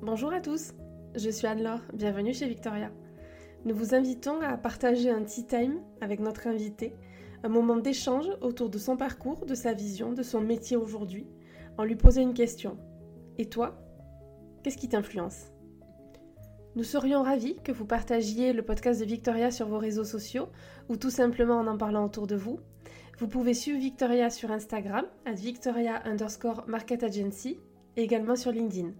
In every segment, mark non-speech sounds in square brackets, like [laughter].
Bonjour à tous, je suis Anne-Laure, bienvenue chez Victoria. Nous vous invitons à partager un tea time avec notre invité, un moment d'échange autour de son parcours, de sa vision, de son métier aujourd'hui, en lui posant une question. Et toi Qu'est-ce qui t'influence? Nous serions ravis que vous partagiez le podcast de Victoria sur vos réseaux sociaux ou tout simplement en en parlant autour de vous. Vous pouvez suivre Victoria sur Instagram, à Victoria underscore Market Agency, et également sur LinkedIn.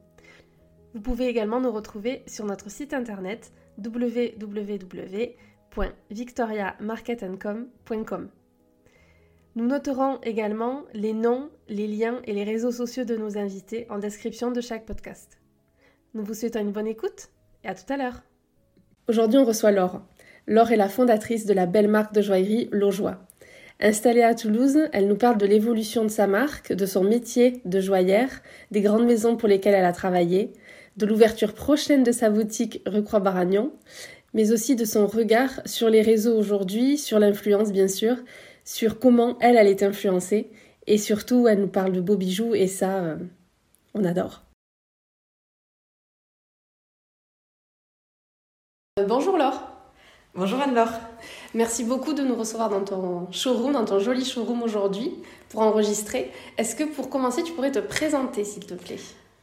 Vous pouvez également nous retrouver sur notre site internet www.victoriamarketandcom.com. Nous noterons également les noms, les liens et les réseaux sociaux de nos invités en description de chaque podcast. Nous vous souhaitons une bonne écoute et à tout à l'heure. Aujourd'hui, on reçoit Laure. Laure est la fondatrice de la belle marque de joaillerie Laujoie. Installée à Toulouse, elle nous parle de l'évolution de sa marque, de son métier de joaillère, des grandes maisons pour lesquelles elle a travaillé, de l'ouverture prochaine de sa boutique rue Croix-Baragnon, mais aussi de son regard sur les réseaux aujourd'hui, sur l'influence bien sûr, sur comment elle, elle est influencée, et surtout elle nous parle de beaux bijoux, et ça, euh, on adore. Euh, bonjour Laure. Bonjour Anne-Laure. Merci beaucoup de nous recevoir dans ton showroom, dans ton joli showroom aujourd'hui pour enregistrer. Est-ce que pour commencer, tu pourrais te présenter s'il te plaît?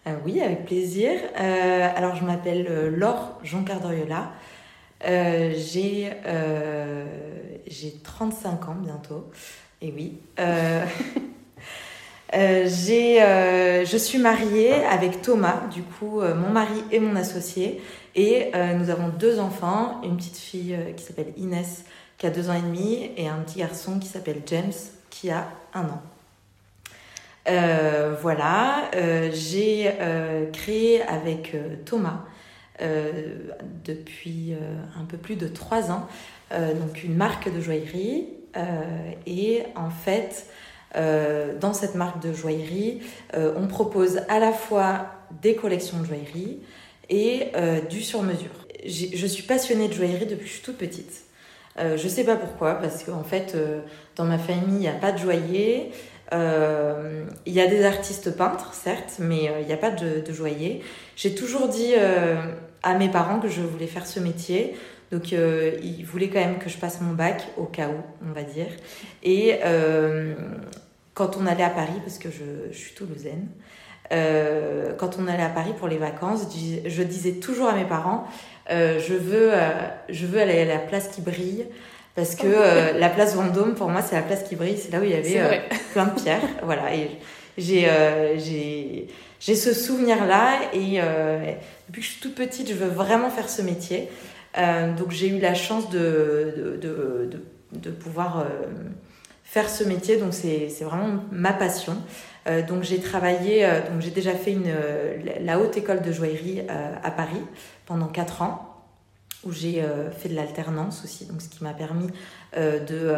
Ah Oui, avec plaisir. Euh, alors je m'appelle euh, Laure Jean Cardoriola. Euh, j'ai, j'ai 35 ans bientôt. Et oui. [laughs] je suis mariée avec Thomas, du coup, mon mari et mon associé. Et nous avons deux enfants, une petite fille qui s'appelle Inès, qui a deux ans et demi, et un petit garçon qui s'appelle James, qui a un an. Euh, voilà, euh, j'ai euh, créé avec Thomas depuis un peu plus de trois ans donc une marque de joaillerie et en fait dans cette marque de joaillerie on propose à la fois des collections de joaillerie et du sur-mesure. Je suis passionnée de joaillerie depuis que je suis toute petite. Je sais pas pourquoi, parce qu'en fait, dans ma famille, il n'y a pas de joaillier. Euh, il y a des artistes peintres, certes, mais il n'y a pas de, de joaillier. J'ai toujours dit à mes parents que je voulais faire ce métier. Donc, ils voulaient quand même que je passe mon bac, au cas où, on va dire. Et quand on allait à Paris, parce que je, suis toulousaine, quand on allait à Paris pour les vacances, je disais toujours à mes parents, euh, je, veux, euh, je veux aller à la place qui brille. Parce que euh, [laughs] la place Vendôme, pour moi, c'est la place qui brille. C'est là où il y avait plein de pierres. [laughs] voilà. Et j'ai, j'ai, j'ai ce souvenir-là. Et depuis que je suis toute petite, je veux vraiment faire ce métier. donc j'ai eu la chance de, de, de, de pouvoir faire ce métier. Donc c'est, c'est vraiment ma passion. donc j'ai travaillé, donc j'ai déjà fait une, la haute école de joaillerie à Paris pendant 4 ans où j'ai euh, fait de l'alternance aussi, donc ce qui m'a permis euh, de,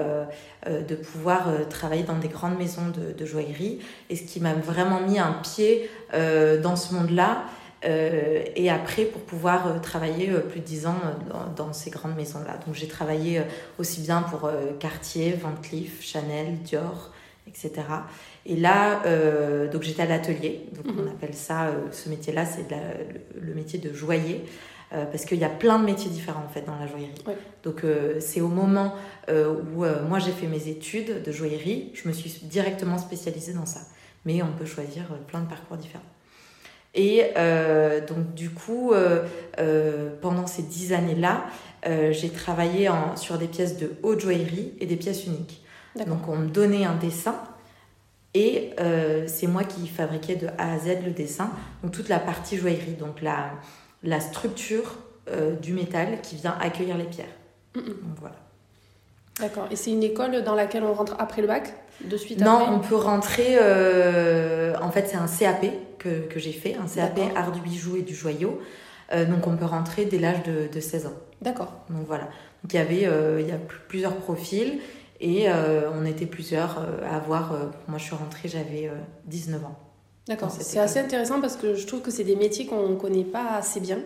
euh, de pouvoir travailler dans des grandes maisons de, de joaillerie et ce qui m'a vraiment mis un pied dans ce monde-là. et après, pour pouvoir travailler plus de 10 ans dans, dans ces grandes maisons-là. Donc j'ai travaillé aussi bien pour Cartier, Van Cleef, Chanel, Dior, etc. Et là, euh, donc j'étais à l'atelier, donc on mhm. appelle ça, euh, ce métier-là, c'est le, métier de joaillier, euh, parce qu'il y a plein de métiers différents en fait dans la joaillerie. Donc c'est au moment où moi j'ai fait mes études de joaillerie, je me suis directement spécialisée dans ça. Mais on peut choisir plein de parcours différents. Et donc du coup, pendant ces dix années-là, j'ai travaillé en, sur des pièces de haute joaillerie et des pièces uniques. Donc on me donnait un dessin et euh, c'est moi qui fabriquais de A à Z le dessin, donc toute la partie joaillerie, donc la, la structure euh, du métal qui vient accueillir les pierres. Donc voilà. D'accord. Et c'est une école dans laquelle on rentre après le bac de suite Non, on peut rentrer. Euh, en fait, c'est un CAP que, que j'ai fait, un CAP art du bijou et du joyau. donc on peut rentrer dès l'âge de, de 16 ans. D'accord. Donc voilà. Donc il y avait il y a plusieurs profils et euh, on était plusieurs euh, à avoir. Euh, moi, je suis rentrée, j'avais 19 ans. D'accord, c'est assez intéressant parce que je trouve que c'est des métiers qu'on ne connaît pas assez bien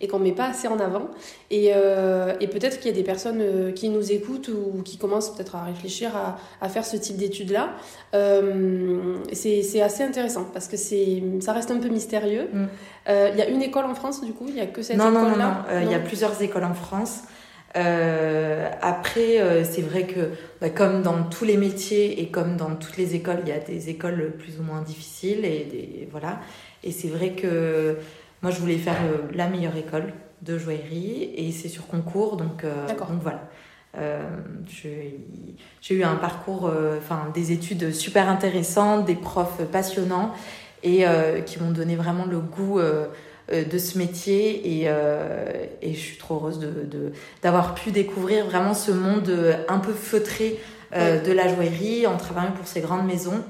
et qu'on ne met pas assez en avant. Et, euh, et peut-être qu'il y a des personnes euh, qui nous écoutent ou qui commencent peut-être à réfléchir à, à faire ce type d'études-là. Euh, c'est assez intéressant parce que ça reste un peu mystérieux. Mm. Il y a une école en France du coup? Il n'y a que cette école-là Non, non, non. Il y a plusieurs écoles en France. Euh, après, euh, c'est vrai que bah, comme dans tous les métiers et comme dans toutes les écoles, il y a des écoles plus ou moins difficiles et des, voilà. Et c'est vrai que moi, je voulais faire la meilleure école de joaillerie et c'est sur concours, donc, euh, donc voilà. j'ai eu un parcours, enfin des études super intéressantes, des profs passionnants et qui m'ont donné vraiment le goût euh, de ce métier et, euh, et, je suis trop heureuse de, d'avoir pu découvrir vraiment ce monde un peu feutré euh, de la joaillerie en travaillant pour ces grandes maisons,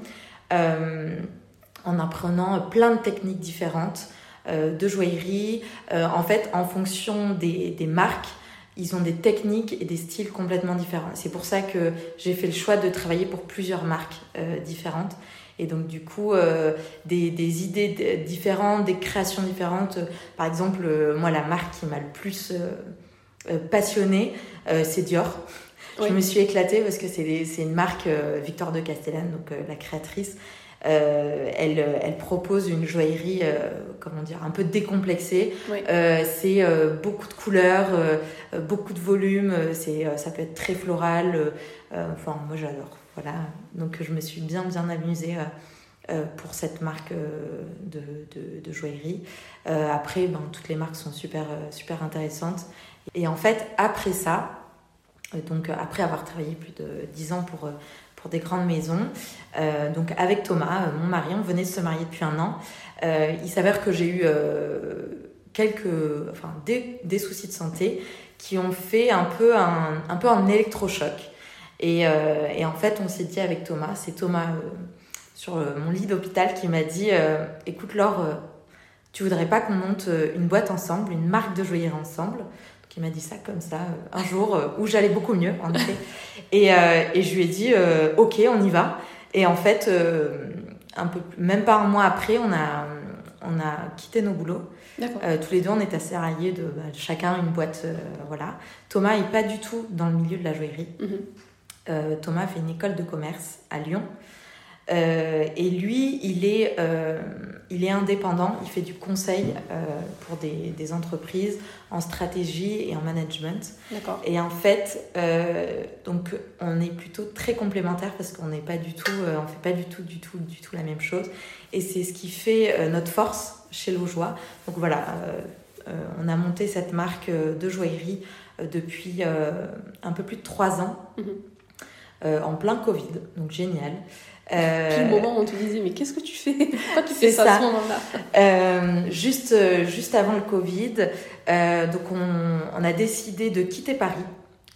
en apprenant plein de techniques différentes de joaillerie. en fait, en fonction des, des marques, ils ont des techniques et des styles complètement différents. C'est pour ça que j'ai fait le choix de travailler pour plusieurs marques différentes. Et donc, du coup, euh, des, des, idées différentes, des créations différentes. Par exemple, euh, moi, la marque qui m'a le plus euh, passionnée, c'est Dior. Je me suis éclatée parce que c'est une marque, Victor de Castellane, donc la créatrice. elle, elle, propose une joaillerie, comment dire, un peu décomplexée. c'est beaucoup de couleurs, beaucoup de volume. c'est ça peut être très floral. enfin, moi, j'adore. Voilà, donc je me suis bien bien amusée euh, euh, pour cette marque euh, de, joaillerie. après, ben, toutes les marques sont super, super intéressantes. Et en fait, après ça, donc après avoir travaillé plus de 10 ans pour, pour des grandes maisons, donc avec Thomas, mon mari, on venait de se marier depuis un an. il s'avère que j'ai eu quelques, enfin, des, des, soucis de santé qui ont fait un peu un, un peu un électrochoc. Et, euh, et en fait, on s'est dit avec Thomas, c'est Thomas euh, sur euh, mon lit d'hôpital qui m'a dit Écoute, Laure, tu voudrais pas qu'on monte une boîte ensemble, une marque de joaillerie ensemble? Donc, il m'a dit ça comme ça un jour où j'allais beaucoup mieux, en effet. [laughs] et, et je lui ai dit Ok, on y va. Et en fait, un peu, même pas un mois après, on a, on a quitté nos boulots. Tous les deux, on est assez ralliés de bah, chacun une boîte. voilà. Thomas est pas du tout dans le milieu de la joaillerie. Mhm. Euh, Thomas fait une école de commerce à Lyon. Euh, et lui, il est, euh, il est indépendant, il fait du conseil pour des, des, entreprises en stratégie et en management. Et en fait, donc on est plutôt très complémentaires parce qu'on n'est pas du tout, on fait pas du tout, du tout, du tout la même chose. Et c'est ce qui fait notre force chez Lojoie. Donc voilà, on a monté cette marque de joaillerie depuis un peu plus de trois ans. Mhm. Euh, en plein Covid, donc génial. Euh, le moment où on te disait, mais qu'est-ce que tu fais? [laughs] Pourquoi tu fais ça, à ce moment-là? Euh, juste, euh, juste avant le Covid, donc on, on, a décidé de quitter Paris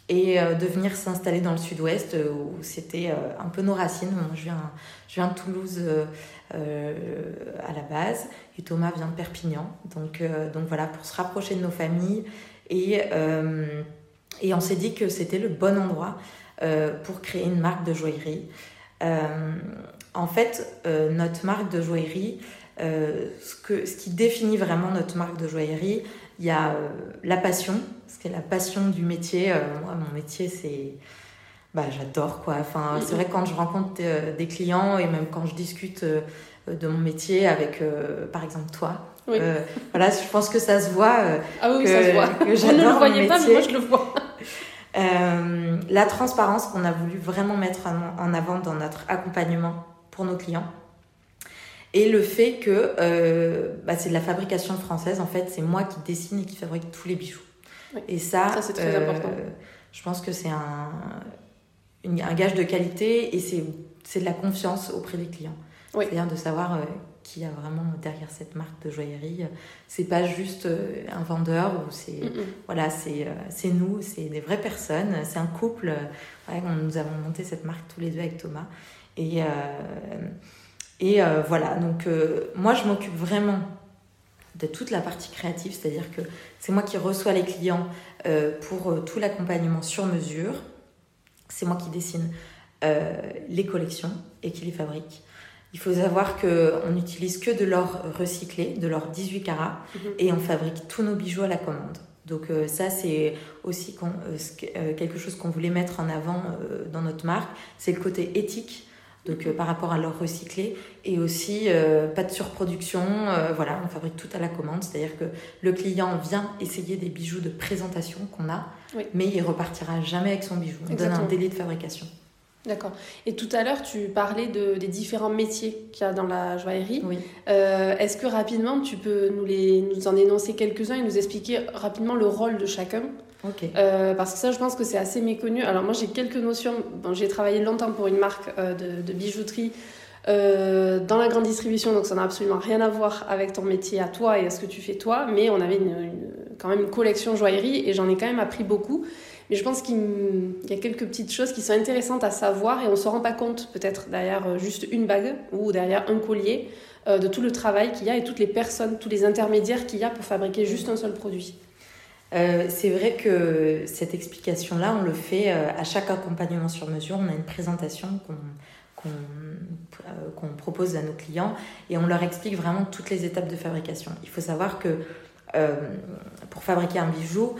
et de venir s'installer dans le sud-ouest où c'était un peu nos racines. Moi, je viens, je viens de Toulouse à la base et Thomas vient de Perpignan. Donc, donc voilà, pour se rapprocher de nos familles. Et, et on s'est dit que c'était le bon endroit pour créer une marque de joaillerie. Euh, en fait, euh, notre marque de joaillerie, ce, que, ce qui définit vraiment notre marque de joaillerie, il y a la passion, ce qui est la passion du métier. moi, mon métier, c'est bah, j'adore quoi. Enfin, c'est vrai que quand je rencontre des clients et même quand je discute de mon métier avec, par exemple, toi. voilà, je pense que ça se voit. ah oui, ça se voit. Que Vous ne le voyez pas, mais moi je le vois. Euh, la transparence qu'on a voulu vraiment mettre en avant dans notre accompagnement pour nos clients. Et le fait que euh, bah, c'est de la fabrication française, en fait, c'est moi qui dessine et qui fabrique tous les bijoux. Et ça, ça c'est très euh, important. Je pense que c'est un, un gage de qualité et c'est de la confiance auprès des clients. C'est-à-dire de savoir qui a vraiment derrière cette marque de joaillerie. C'est pas juste euh, un vendeur ou c'est voilà, c'est euh, c'est nous, c'est des vraies personnes, c'est un couple. Ouais, nous avons monté cette marque tous les deux avec Thomas et euh, et voilà. Donc moi je m'occupe vraiment de toute la partie créative, c'est-à-dire que c'est moi qui reçois les clients pour tout l'accompagnement sur mesure. C'est moi qui dessine les collections et qui les fabrique. Il faut savoir qu'on n'utilise que de l'or recyclé, de l'or 18 carats, mhm. et on fabrique tous nos bijoux à la commande. Donc euh, ça, c'est aussi euh, quelque chose qu'on voulait mettre en avant dans notre marque, c'est le côté éthique donc euh, par rapport à l'or recyclé et aussi euh, pas de surproduction euh, voilà on fabrique tout à la commande. C'est à dire que le client vient essayer des bijoux de présentation qu'on a mais il repartira jamais avec son bijou. On donne un délai de fabrication D'accord. Et tout à l'heure, tu parlais de, des différents métiers qu'il y a dans la joaillerie. Oui. Est-ce que rapidement, tu peux nous, les, nous en énoncer quelques-uns et nous expliquer rapidement le rôle de chacun? Euh, parce que ça, je pense que c'est assez méconnu. Alors moi, j'ai quelques notions. j'ai travaillé longtemps pour une marque euh, de, bijouterie euh, dans la grande distribution, donc ça n'a absolument rien à voir avec ton métier à toi et à ce que tu fais toi. Mais on avait quand même une collection joaillerie et j'en ai quand même appris beaucoup. Mais je pense qu'il y a quelques petites choses qui sont intéressantes à savoir et on ne se rend pas compte peut-être derrière juste une bague ou derrière un collier de tout le travail qu'il y a et toutes les personnes, tous les intermédiaires qu'il y a pour fabriquer juste un seul produit. Euh, c'est vrai que cette explication-là, on le fait euh, à chaque accompagnement sur mesure. On a une présentation qu'on euh, propose à nos clients et on leur explique vraiment toutes les étapes de fabrication. Il faut savoir que pour fabriquer un bijou,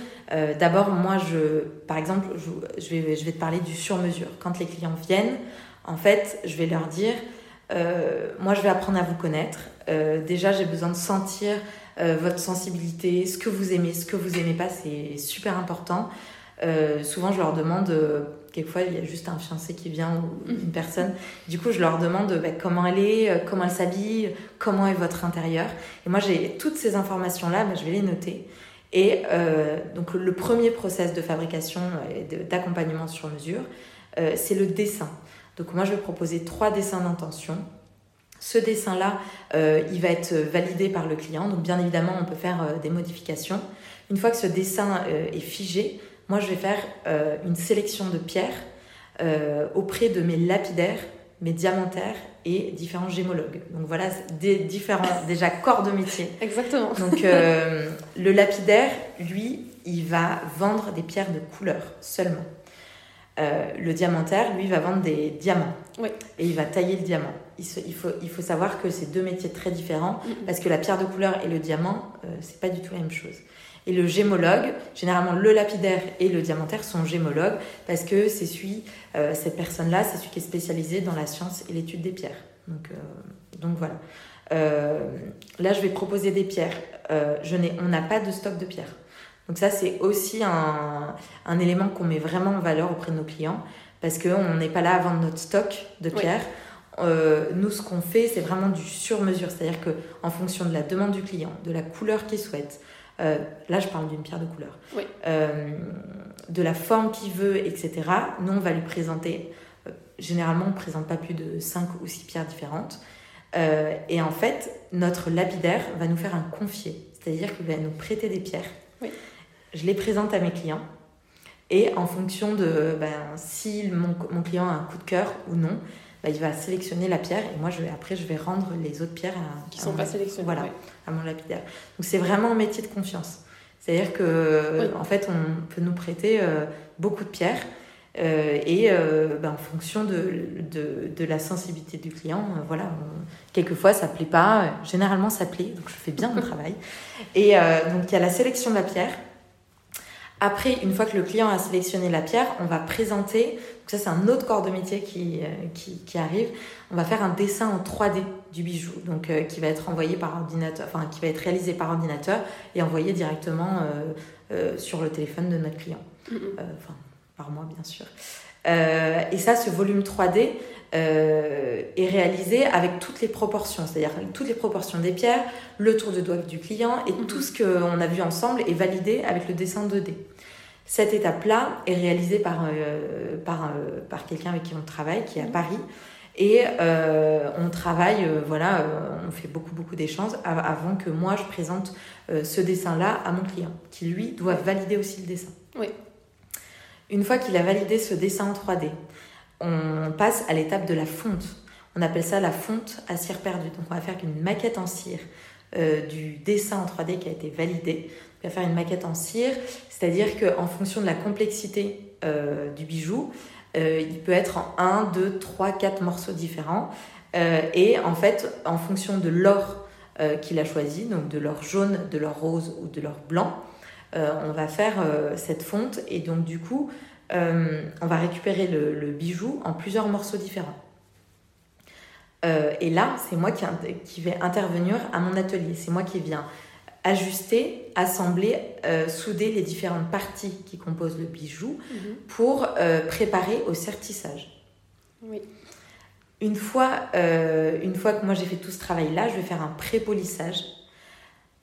d'abord, moi, je, par exemple, je, vais, je vais te parler du sur-mesure. Quand les clients viennent, en fait, je vais leur dire, moi, je vais apprendre à vous connaître. déjà, j'ai besoin de sentir euh, votre sensibilité, ce que vous aimez, ce que vous aimez pas, c'est super important. Euh, souvent, je leur demande, euh, quelquefois, il y a juste un fiancé qui vient ou une personne. Du coup, je leur demande bah, comment elle est, comment elle s'habille, comment est votre intérieur. Et moi, j'ai toutes ces informations-là, bah, je vais les noter. Et donc, le premier process de fabrication et d'accompagnement sur mesure, c'est le dessin. Donc, moi, je vais proposer trois dessins d'intention ce dessin-là, euh, il va être validé par le client. Donc bien évidemment, on peut faire euh, des modifications. Une fois que ce dessin euh, est figé, moi je vais faire une sélection de pierres auprès de mes lapidaires, mes diamantaires et différents gémologues. Donc voilà des différents déjà corps de métier. Exactement. Donc le lapidaire, lui, il va vendre des pierres de couleur seulement. le diamantaire, lui, va vendre des diamants. Oui. Et il va tailler le diamant il, faut, il faut savoir que c'est deux métiers très différents parce que la pierre de couleur et le diamant, euh, c'est pas du tout la même chose. Et le gémologue, généralement le lapidaire et le diamantaire sont gémologues parce que c'est celui, euh, cette personne-là, c'est celui qui est spécialisé dans la science et l'étude des pierres. Donc, euh, donc voilà. là, je vais proposer des pierres. je n'ai, on n'a pas de stock de pierres. Donc ça, c'est aussi un, un élément qu'on met vraiment en valeur auprès de nos clients parce qu'on n'est pas là à vendre notre stock de pierres. Euh, nous, ce qu'on fait, c'est vraiment du sur-mesure. C'est-à-dire qu'en fonction de la demande du client, de la couleur qu'il souhaite, euh, là, je parle d'une pierre de couleur, euh, de la forme qu'il veut, etc., nous, on va lui présenter. généralement, on ne présente pas plus de 5 ou 6 pierres différentes. et en fait, notre lapidaire va nous faire un confier. C'est-à-dire qu'il va nous prêter des pierres. Je les présente à mes clients. Et en fonction de ben, si mon, mon client a un coup de cœur ou non, bah, il va sélectionner la pierre et moi je vais, après je vais rendre les autres pierres à, qui sont pas sélectionnées voilà à mon lapidaire. Donc c'est vraiment un métier de confiance. C'est à dire que en fait on peut nous prêter euh, beaucoup de pierres euh, et euh, bah, en fonction de, de, de, la sensibilité du client voilà quelquefois ça plaît pas. Généralement ça plaît donc je fais bien mon [laughs] travail. Et donc il y a la sélection de la pierre après, une fois que le client a sélectionné la pierre, on va présenter, ça c'est un autre corps de métier qui, euh, qui, qui, arrive, on va faire un dessin en 3D du bijou, donc euh, qui va être envoyé par ordinateur, enfin qui va être réalisé par ordinateur et envoyé directement euh, sur le téléphone de notre client, enfin par moi bien sûr. et ça, ce volume 3D, euh, est réalisé avec toutes les proportions, c'est-à-dire toutes les proportions des pierres, le tour de doigt du client et tout ce qu'on a vu ensemble est validé avec le dessin 2D. Cette étape-là est réalisée par, euh, par, euh, par quelqu'un avec qui on travaille, qui est à Paris. Et on travaille, voilà, on fait beaucoup, beaucoup d'échanges avant que moi je présente ce dessin-là à mon client, qui lui doit valider aussi le dessin. Oui. Une fois qu'il a validé ce dessin en 3D, on passe à l'étape de la fonte. On appelle ça la fonte à cire perdue. Donc on va faire une maquette en cire euh, du dessin en 3D qui a été validé. On va faire une maquette en cire, c'est-à-dire qu'en fonction de la complexité euh, du bijou, euh, il peut être en 1, 2, 3, 4 morceaux différents. et en fait, en fonction de l'or qu'il a choisi, donc de l'or jaune, de l'or rose ou de l'or blanc, on va faire cette fonte et donc du coup, on va récupérer le bijou en plusieurs morceaux différents. Euh, et là, c'est moi qui, qui, vais intervenir à mon atelier. C'est moi qui viens ajuster, assembler, euh, souder les différentes parties qui composent le bijou mhm. pour euh, préparer au sertissage. Oui. Une fois, une fois que moi j'ai fait tout ce travail-là, je vais faire un pré-polissage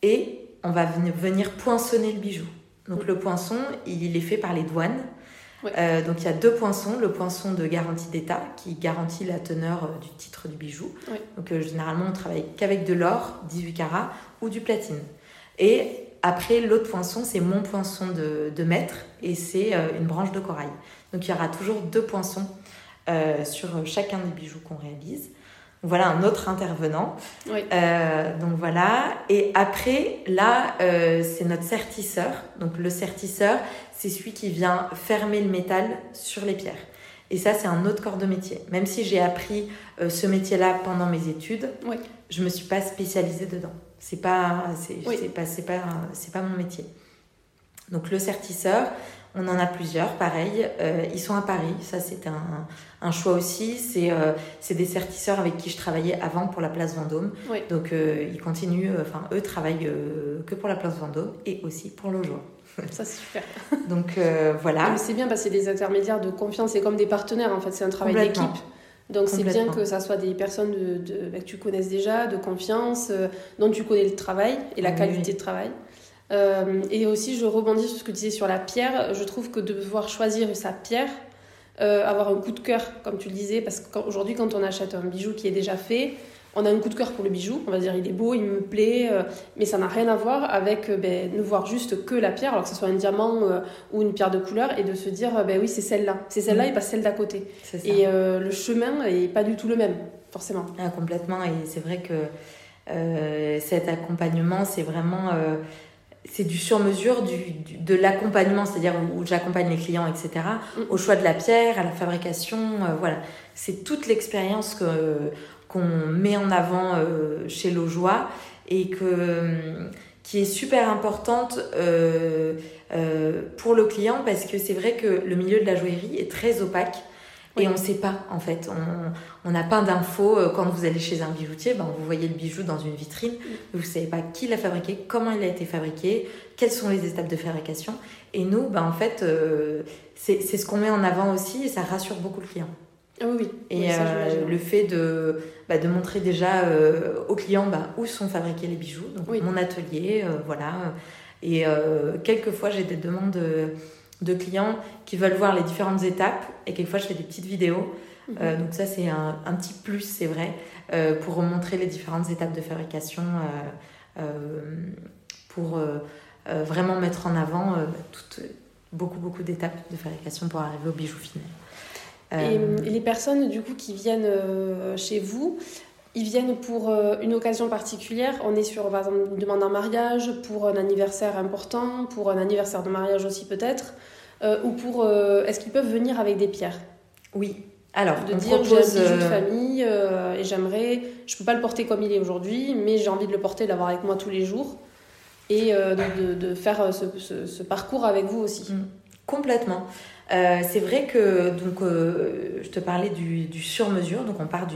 et on va venir poinçonner le bijou. Donc le poinçon, il est fait par les douanes. Euh, donc il y a deux poinçons, le poinçon de garantie d'État qui garantit la teneur euh, du titre du bijou. Donc euh, généralement on travaille qu'avec de l'or, 18 carats, ou du platine. Et après l'autre poinçon c'est mon poinçon de, de maître et c'est une branche de corail. Donc il y aura toujours deux poinçons sur chacun des bijoux qu'on réalise. Voilà un autre intervenant. donc voilà. Et après, là, c'est notre sertisseur. Donc le sertisseur, c'est celui qui vient fermer le métal sur les pierres. Et ça, c'est un autre corps de métier. Même si j'ai appris euh, ce métier-là pendant mes études, je ne me suis pas spécialisée dedans. C'est pas, c'est, pas, c'est pas, c'est pas mon métier. Donc le sertisseur, on en a plusieurs, pareil. Euh, ils sont à Paris. Ça, c'était un, un, choix aussi. C'est, euh, c'est des sertisseurs avec qui je travaillais avant pour la place Vendôme. Donc ils continuent, enfin eux travaillent que pour la place Vendôme et aussi pour le jour. Ça, c'est super. Donc euh, voilà. C'est bien parce que c'est des intermédiaires de confiance, c'est comme des partenaires en fait, c'est un travail d'équipe. Donc c'est bien que ça soit des personnes de, bah, que tu connaisses déjà, de confiance, euh, dont tu connais le travail et la qualité de travail. Euh, et aussi, je rebondis sur ce que tu disais sur la pierre. Je trouve que de devoir choisir sa pierre, avoir un coup de cœur, comme tu le disais, parce qu'aujourd'hui, quand on achète un bijou qui est déjà fait, on a un coup de cœur pour le bijou, on va dire il est beau, il me plaît, euh, mais ça n'a rien à voir avec euh, ben, ne voir juste que la pierre, alors que ce soit un diamant euh, ou une pierre de couleur, et de se dire ben oui c'est celle-là, c'est celle-là et pas celle d'à côté. Et le chemin est pas du tout le même, forcément. Ah, complètement, et c'est vrai que cet accompagnement, c'est vraiment c'est du sur-mesure du, de l'accompagnement, c'est-à-dire où, j'accompagne les clients, etc., mm. au choix de la pierre, à la fabrication, voilà. C'est toute l'expérience que qu'on met en avant euh, chez Lojoie et que, euh, qui est super importante euh, pour le client parce que c'est vrai que le milieu de la joaillerie est très opaque. Et on ne sait pas, en fait. On n'a pas d'infos. Quand vous allez chez un bijoutier, ben, vous voyez le bijou dans une vitrine. Vous ne savez pas qui l'a fabriqué, comment il a été fabriqué, quelles sont les étapes de fabrication. Et nous, ben, en fait, c'est ce qu'on met en avant aussi et ça rassure beaucoup le client. Ah oui, Et euh, le fait de, bah, de montrer déjà euh, aux clients bah, où sont fabriqués les bijoux, donc mon atelier, euh, voilà. Et quelquefois, j'ai des demandes de, clients qui veulent voir les différentes étapes, et quelquefois, je fais des petites vidéos. Mhm. donc ça, c'est un, un, petit plus, c'est vrai, pour montrer les différentes étapes de fabrication, pour vraiment mettre en avant toutes, beaucoup, beaucoup d'étapes de fabrication pour arriver au bijou final. Euh, et, les personnes du coup qui viennent euh, chez vous, ils viennent pour euh, une occasion particulière. On est sur par exemple, une demande en mariage, pour un anniversaire important, pour un anniversaire de mariage aussi peut-être, ou pour est-ce qu'ils peuvent venir avec des pierres? Oui. Alors, de dire propose... j'ai un bijou de famille et j'aimerais, je peux pas le porter comme il est aujourd'hui, mais j'ai envie de le porter, l'avoir avec moi tous les jours et de, de, faire ce, ce, parcours avec vous aussi. Mm. Complètement. Euh, c'est vrai que donc euh, je te parlais du, sur-mesure, donc on part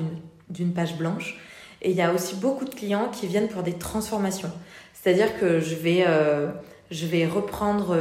d'une page blanche. Et il y a aussi beaucoup de clients qui viennent pour des transformations. C'est-à-dire que je vais, euh, je vais reprendre,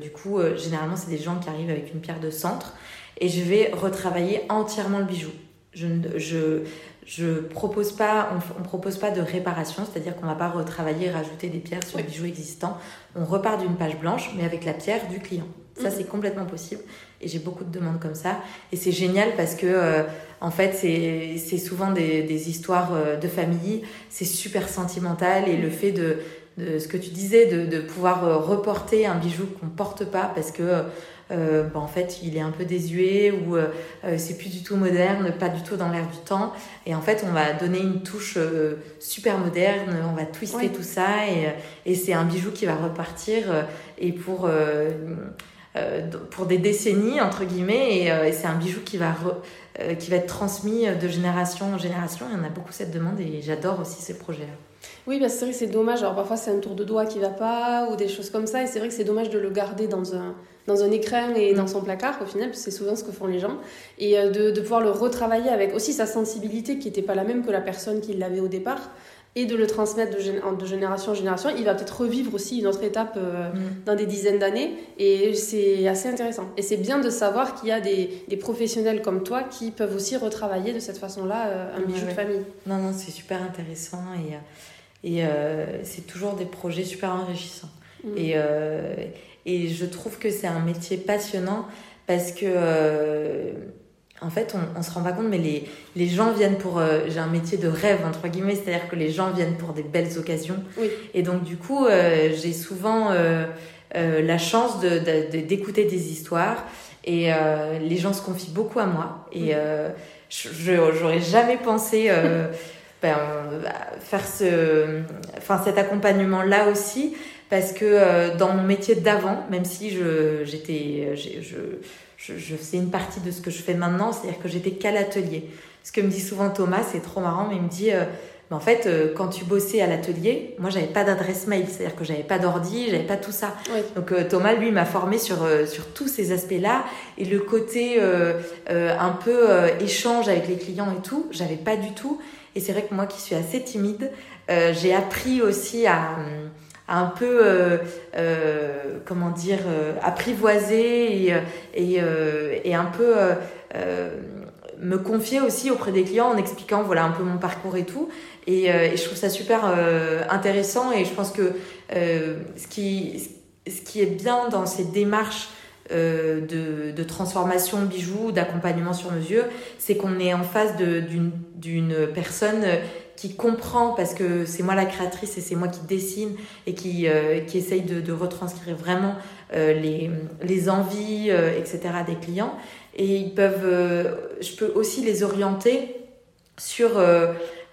du coup, généralement c'est des gens qui arrivent avec une pierre de centre, et je vais retravailler entièrement le bijou. Je, je, je propose pas, on, propose pas de réparation, c'est-à-dire qu'on va pas retravailler, rajouter des pierres sur le bijou existant. On repart d'une page blanche, mais avec la pierre du client. Ça, mhm. c'est complètement possible. Et j'ai beaucoup de demandes comme ça. Et c'est génial parce que, euh, en fait, c'est souvent des, des, histoires euh, de famille. C'est super sentimental. Et le mhm. fait de, de ce que tu disais, de, de pouvoir euh, reporter un bijou qu'on porte pas parce que bah, en fait il est un peu désuet ou c'est plus du tout moderne, pas du tout dans l'air du temps. Et en fait on va donner une touche super moderne, on va twister tout ça et, et c'est un bijou qui va repartir et pour pour des décennies, entre guillemets, et, c'est un bijou qui va, qui va être transmis de génération en génération. Il y en a beaucoup cette demande et j'adore aussi ces projets-là. Oui, bah, c'est vrai que c'est dommage. Alors parfois c'est un tour de doigt qui va pas ou des choses comme ça. Et c'est vrai que c'est dommage de le garder dans un, dans un écran et dans mm. son placard au final, c'est souvent ce que font les gens. Et euh, de, de, pouvoir le retravailler avec aussi sa sensibilité qui n'était pas la même que la personne qui l'avait au départ et de le transmettre de, de, génération en génération, il va peut-être revivre aussi une autre étape euh, mm. dans des dizaines d'années. Et c'est assez intéressant. Et c'est bien de savoir qu'il y a des, des, professionnels comme toi qui peuvent aussi retravailler de cette façon-là euh, un bijou de famille. Non, non, c'est super intéressant. Et et euh, c'est toujours des projets super enrichissants. Mm. Et, et je trouve que c'est un métier passionnant parce que, en fait, on, on se rend pas compte, mais les, les gens viennent pour. J'ai un métier de rêve, entre guillemets, c'est-à-dire que les gens viennent pour des belles occasions. Oui. Et donc, du coup, j'ai souvent la chance d'écouter de, des histoires et les gens se confient beaucoup à moi. Et je j'aurais jamais pensé. [laughs] ben, faire ce, enfin, cet accompagnement-là aussi, parce que euh, dans mon métier d'avant, même si je, j'étais, je, je, je, faisais une partie de ce que je fais maintenant, c'est-à-dire que j'étais qu'à l'atelier. Ce que me dit souvent Thomas, c'est trop marrant, mais il me dit, euh, mais en fait, euh, quand tu bossais à l'atelier, moi, j'avais pas d'adresse mail, c'est-à-dire que j'avais pas d'ordi, j'avais pas tout ça. Donc Thomas, lui, m'a formé sur sur tous ces aspects-là et le côté un peu échange avec les clients et tout, j'avais pas du tout. Et c'est vrai que moi qui suis assez timide, euh, j'ai appris aussi à, un peu, euh, euh, comment dire, apprivoiser et, et, un peu me confier aussi auprès des clients en expliquant voilà un peu mon parcours et tout. Et, je trouve ça super intéressant et je pense que ce, qui, ce qui est bien dans ces démarches euh, de, de, transformation bijoux, d'accompagnement sur mesure, c'est qu'on est en face d'une personne qui comprend, parce que c'est moi la créatrice et c'est moi qui dessine et qui, euh, qui essaye de, de, retranscrire vraiment euh, les, les, envies, etc. des clients. Et ils peuvent, je peux aussi les orienter sur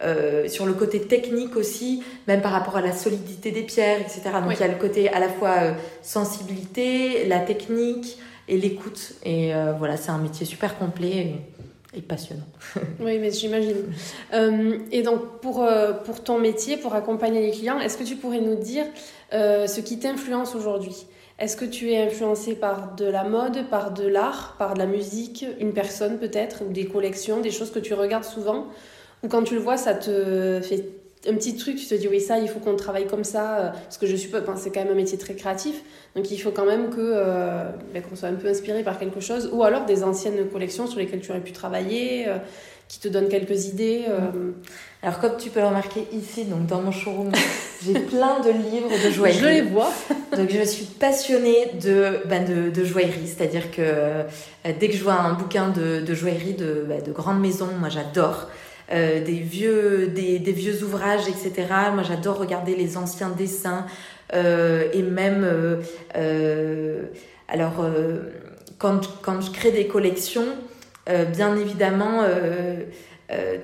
euh, sur le côté technique aussi, même par rapport à la solidité des pierres, etc. Donc il y a le côté à la fois euh, sensibilité, la technique et l'écoute. Et euh, voilà, c'est un métier super complet. Et, passionnant. [laughs] oui, mais j'imagine. et donc, pour, pour ton métier, pour accompagner les clients, est-ce que tu pourrais nous dire ce qui t'influence aujourd'hui? Est-ce que tu es influencé par de la mode, par de l'art, par de la musique, une personne peut-être, ou des collections, des choses que tu regardes souvent? Ou quand tu le vois, ça te fait un petit truc, tu te dis oui ça, il faut qu'on travaille comme ça, euh, parce que je suis pas, c'est quand même un métier très créatif, donc il faut quand même que euh, ben, qu'on soit un peu inspiré par quelque chose, ou alors des anciennes collections sur lesquelles tu aurais pu travailler, euh, qui te donnent quelques idées. Alors comme tu peux le remarquer ici, donc dans mon showroom, [laughs] j'ai plein de livres de joaillerie. Je les vois. [laughs] donc je suis passionnée de, ben, de, de, joaillerie, c'est-à-dire que dès que je vois un bouquin de, de joaillerie de, ben, de grande maison, moi j'adore. Euh, des, vieux, des, vieux ouvrages, etc. Moi, j'adore regarder les anciens dessins euh, et même, euh, alors, quand, quand je crée des collections, bien évidemment,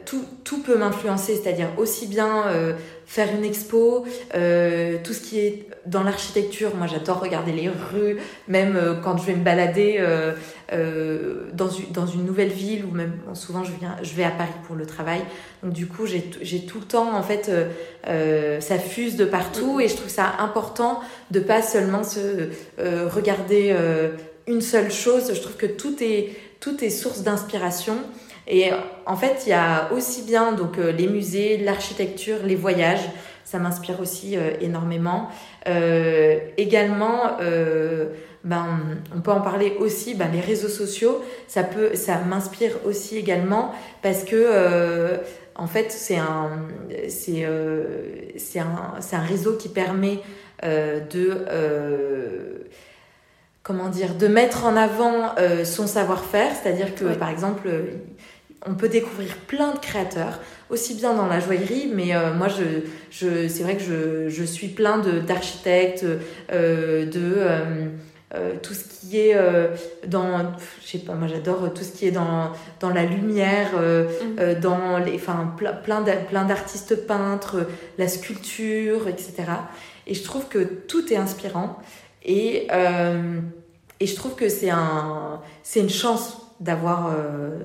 tout, tout peut m'influencer, c'est-à-dire aussi bien faire une expo, tout ce qui est dans l'architecture, moi j'adore regarder les rues, même euh, quand je vais me balader euh, euh, dans, une, dans une nouvelle ville, ou même souvent je, viens, je vais à Paris pour le travail. Donc du coup, j'ai tout le temps, en fait, ça fuse de partout et je trouve ça important de pas seulement se regarder une seule chose. Je trouve que tout est, tout est source d'inspiration. Et en fait, il y a aussi bien donc les musées, l'architecture, les voyages ça m'inspire aussi euh, énormément. Euh, également, euh, ben, on peut en parler aussi, ben, les réseaux sociaux, ça, peut, ça m'inspire aussi également parce que en fait, c'est un, c'est, c'est un, c'est un réseau qui permet de, comment dire, de mettre en avant son savoir-faire. C'est-à-dire que, par exemple, on peut découvrir plein de créateurs, aussi bien dans la joaillerie, mais euh, moi, je, je, c'est vrai que je, je suis plein d'architectes, euh, de euh, tout ce qui est dans, je sais pas, moi j'adore tout ce qui est dans, dans la lumière, mm. dans les, enfin, plein, plein d'artistes peintres, la sculpture, etc. Et je trouve que tout est inspirant. Et et je trouve que c'est un, c'est une chance d'avoir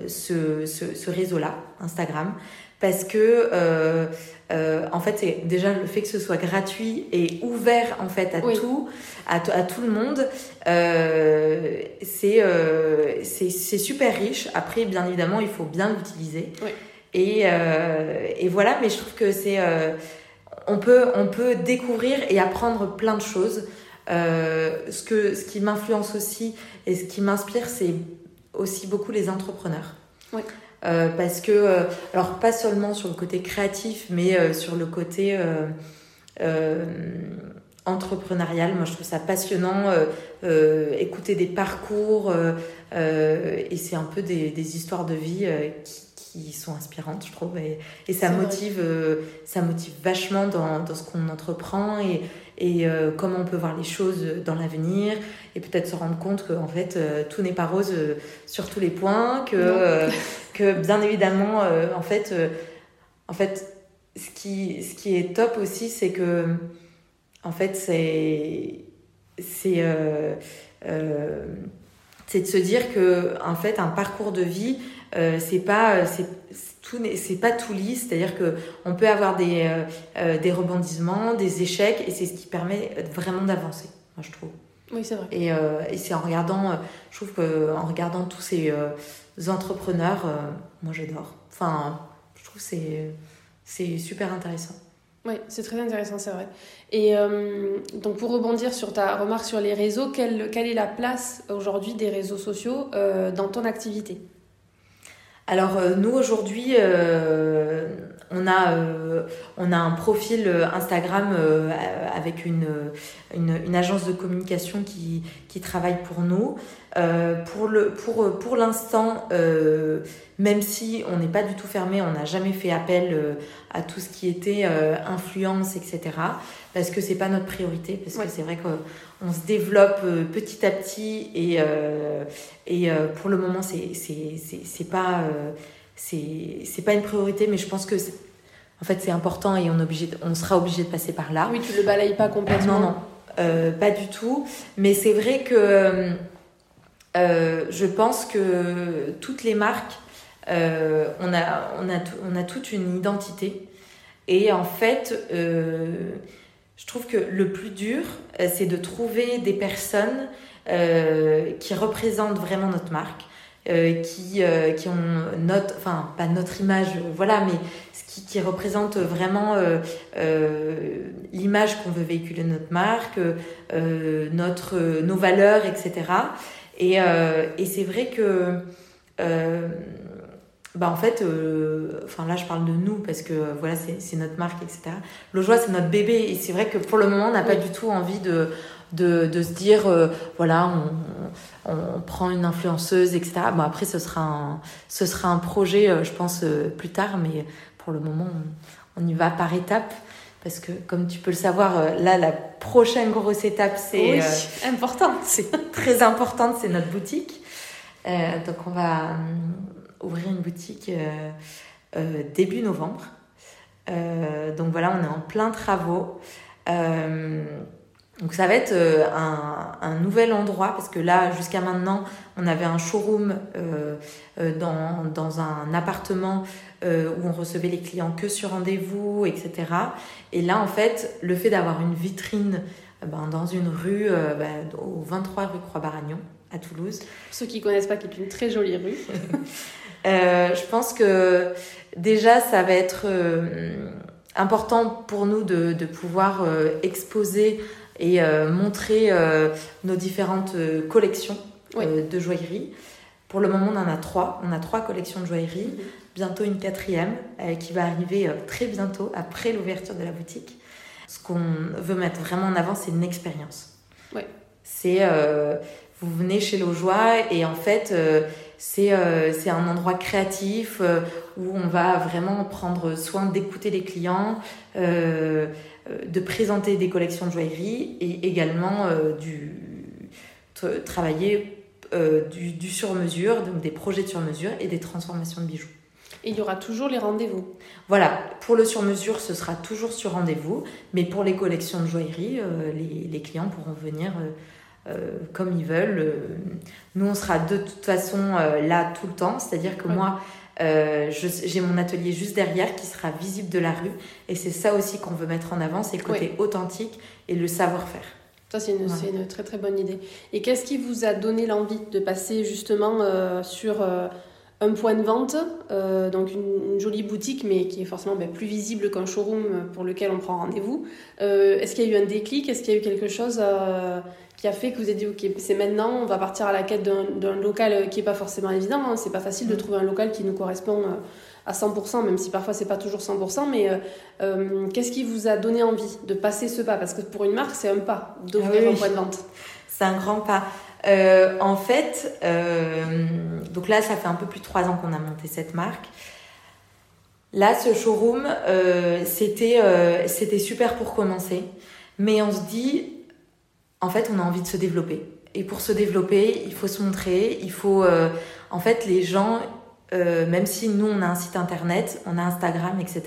ce, ce, ce réseau-là, Instagram, parce que euh, euh, en fait c'est déjà le fait que ce soit gratuit et ouvert en fait à tout à, à, tout le monde euh, c'est euh, c'est super riche. Après bien évidemment il faut bien l'utiliser. Oui. et, euh, et voilà mais je trouve que c'est euh, on peut on peut découvrir et apprendre plein de choses. Ce que ce qui m'influence aussi et ce qui m'inspire c'est aussi beaucoup les entrepreneurs oui. Euh, parce que, euh, alors pas seulement sur le côté créatif, mais euh, sur le côté entrepreneurial. Moi, je trouve ça passionnant, écouter des parcours, et c'est un peu des, des, histoires de vie qui, qui, sont inspirantes, je trouve, et, et ça, motive, ça motive vachement dans, dans ce qu'on entreprend, et, et euh, comment on peut voir les choses dans l'avenir et peut-être se rendre compte que en fait euh, tout n'est pas rose euh, sur tous les points que que bien évidemment en fait en fait ce qui ce qui est top aussi c'est que en fait c'est c'est c'est de se dire que en fait un parcours de vie c'est pas c'est c'est pas tout lisse, c'est-à-dire que on peut avoir des, euh, euh, des rebondissements, des échecs, et c'est ce qui permet vraiment d'avancer, moi je trouve. Oui, c'est vrai. Et, euh, et c'est en regardant, je trouve que en regardant tous ces entrepreneurs, moi j'adore. Enfin, je trouve c'est c'est super intéressant. Oui, c'est très intéressant, c'est vrai. Et donc pour rebondir sur ta remarque sur les réseaux, quelle, quelle est la place aujourd'hui des réseaux sociaux dans ton activité? Alors euh, nous aujourd'hui, euh, on, a, euh, on a un profil Instagram avec une, une, agence de communication qui, qui travaille pour nous. pour le pour, pour l'instant, même si on n'est pas du tout fermé, on n'a jamais fait appel à tout ce qui était influence, etc. Parce que c'est pas notre priorité, parce que c'est vrai que on se développe euh, petit à petit et, euh, et euh, pour le moment c'est pas c'est pas une priorité mais je pense que en fait c'est important et on, obligé on sera obligé de passer par là. Oui tu le balayes pas complètement. Non non. Pas du tout. Mais c'est vrai que je pense que toutes les marques on a on a on a toute une identité. Et en fait je trouve que le plus dur, euh, c'est de trouver des personnes euh, qui représentent vraiment notre marque, euh, qui, qui ont notre, enfin pas notre image, voilà, mais qui, qui représente vraiment l'image qu'on veut véhiculer de notre marque, notre, nos valeurs, etc. Et, et c'est vrai que bah en fait, euh, enfin là je parle de nous parce que voilà c'est notre marque etc. Le joie c'est notre bébé et c'est vrai que pour le moment on n'a pas du tout envie de, de, de se dire euh, voilà on, on, prend une influenceuse etc. Bon après ce sera un, ce sera un projet euh, je pense plus tard mais pour le moment on, on, y va par étapes parce que comme tu peux le savoir là la prochaine grosse étape c'est oui, importante c'est très importante c'est notre boutique donc on va ouvrir une boutique euh, euh, début novembre. Euh, donc voilà, on est en plein travaux. Donc ça va être un, un, nouvel endroit parce que là, jusqu'à maintenant, on avait un showroom dans, dans, un appartement où on recevait les clients que sur rendez-vous, etc. Et là, en fait, le fait d'avoir une vitrine ben, dans une rue, ben, au 23 rue Croix-Baragnon, à Toulouse. Pour ceux qui connaissent pas, qui est une très jolie rue. [laughs] Euh, je pense que déjà, ça va être euh, important pour nous de, de pouvoir euh, exposer et montrer nos différentes collections de joaillerie. Pour le moment, on en a trois. On a trois collections de joaillerie. Mhm. Bientôt une quatrième qui va arriver très bientôt après l'ouverture de la boutique. Ce qu'on veut mettre vraiment en avant, c'est une expérience. C'est vous venez chez Lojoie et en fait euh, c'est un endroit créatif euh, où on va vraiment prendre soin d'écouter les clients, euh, de présenter des collections de joaillerie et également du, travailler du, du sur-mesure, donc des projets de sur-mesure et des transformations de bijoux. Et il y aura toujours les rendez-vous. Voilà, pour le sur-mesure, ce sera toujours sur rendez-vous, mais pour les collections de joaillerie, les, les, clients pourront venir comme ils veulent. nous, on sera de toute façon là tout le temps, c'est-à-dire que moi, j'ai mon atelier juste derrière qui sera visible de la rue. Et c'est ça aussi qu'on veut mettre en avant, c'est le côté authentique et le savoir-faire. Ça, c'est une, une, très très bonne idée. Et qu'est-ce qui vous a donné l'envie de passer justement sur un point de vente, euh, donc une, jolie boutique, mais qui est forcément ben, plus visible qu'un showroom pour lequel on prend rendez-vous. Euh, est-ce qu'il y a eu un déclic? Est-ce qu'il y a eu quelque chose euh, qui a fait que vous avez dit, ok, c'est maintenant, on va partir à la quête d'un local qui n'est pas forcément évident. Hein. C'est pas facile de mm. trouver un local qui nous correspond à 100%, même si parfois c'est pas toujours 100%. Mais qu'est-ce qui vous a donné envie de passer ce pas? Parce que pour une marque, c'est un pas d'ouvrir ah un point de vente. C'est un grand pas. Euh, en fait, euh, donc là, ça fait un peu plus de trois ans qu'on a monté cette marque. Là, ce showroom, euh, c'était c'était super pour commencer, mais on se dit, en fait, on a envie de se développer. Et pour se développer, il faut se montrer, il faut, en fait, les gens, même si nous, on a un site internet, on a Instagram, etc.,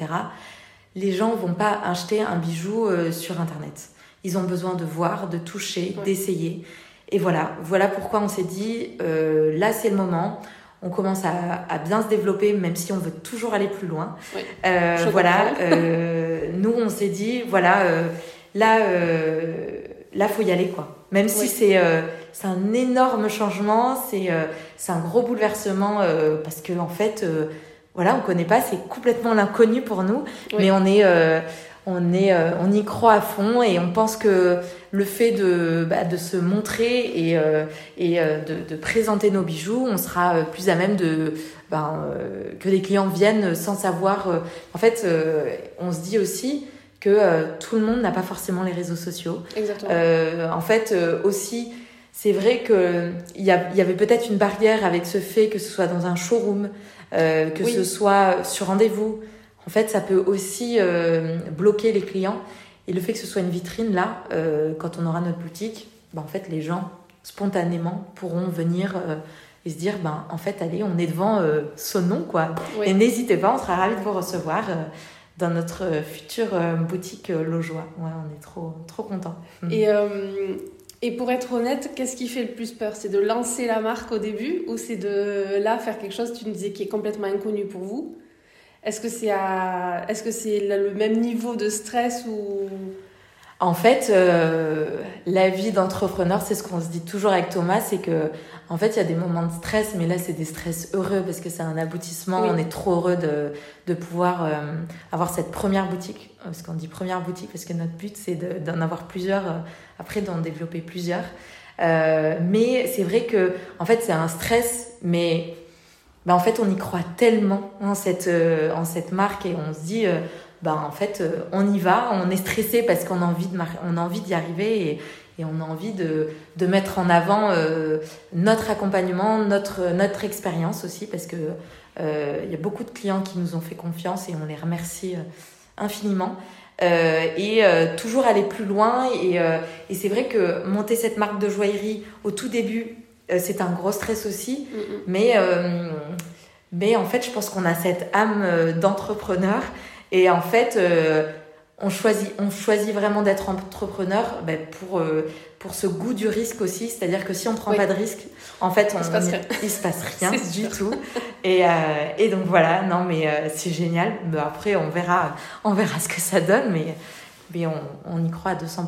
les gens vont pas acheter un bijou sur internet. Ils ont besoin de voir, de toucher, d'essayer. Et voilà, voilà pourquoi on s'est dit, euh, là c'est le moment. On commence à, à, bien se développer, même si on veut toujours aller plus loin. Oui, euh, voilà, euh, nous on s'est dit, voilà, euh, là, euh, là faut y aller quoi. Même si c'est euh, c'est un énorme changement, c'est c'est un gros bouleversement parce que en fait, voilà, on connaît pas, c'est complètement l'inconnu pour nous, mais on est on, est, euh, on y croit à fond et on pense que le fait de, bah, de se montrer et, euh, et euh, de, de, présenter nos bijoux, on sera plus à même de ben, que les clients viennent sans savoir. en fait, on se dit aussi que tout le monde n'a pas forcément les réseaux sociaux. Exactement. en fait, aussi, c'est vrai qu'il y, y avait peut-être une barrière avec ce fait que ce soit dans un showroom, que ce soit sur rendez-vous en fait, ça peut aussi euh, bloquer les clients. Et le fait que ce soit une vitrine, là, euh, quand on aura notre boutique, ben, en fait, les gens, spontanément, pourront venir euh, et se dire, ben, en fait, allez, on est devant son nom, quoi. Et n'hésitez pas, on sera ravis de vous recevoir dans notre future boutique Lojoie. Ouais, on est trop, trop contents. Et, et pour être honnête, qu'est-ce qui fait le plus peur? C'est de lancer la marque au début ou c'est de là faire quelque chose, tu nous disais, qui est complètement inconnu pour vous? Est-ce que c'est à... est-ce que c'est le même niveau de stress ou? En fait, euh, la vie d'entrepreneur, c'est ce qu'on se dit toujours avec Thomas, c'est que en fait, il y a des moments de stress, mais là, c'est des stress heureux parce que c'est un aboutissement. On est trop heureux de, de pouvoir euh, avoir cette première boutique. Parce qu'on dit première boutique parce que notre but, c'est d'en avoir plusieurs, euh, après d'en développer plusieurs. mais c'est vrai que, en fait, c'est un stress, mais bah, en fait, on y croit tellement en cette, euh, en cette marque et on se dit, euh, bah, en fait, euh, on y va, on est stressé parce qu'on a envie de on a envie d'y arriver et, et, on a envie de, de mettre en avant notre accompagnement, notre, notre expérience aussi parce que il y a beaucoup de clients qui nous ont fait confiance et on les remercie infiniment. et toujours aller plus loin et, et c'est vrai que monter cette marque de joaillerie au tout début euh, c'est un gros stress aussi. Mm, mm. Mais, euh, mais en fait, je pense qu'on a cette âme euh, d'entrepreneur. Et en fait, on, choisit, on choisit vraiment d'être entrepreneur ben, pour, pour ce goût du risque aussi. C'est-à-dire que si on ne prend pas de risque, en fait, on, il, se passe rien, il se passe [laughs] rien du tout. Et, et donc voilà, non, mais c'est génial. Mais après, on verra, on verra ce que ça donne. Mais mais on, on, y croit à 200%.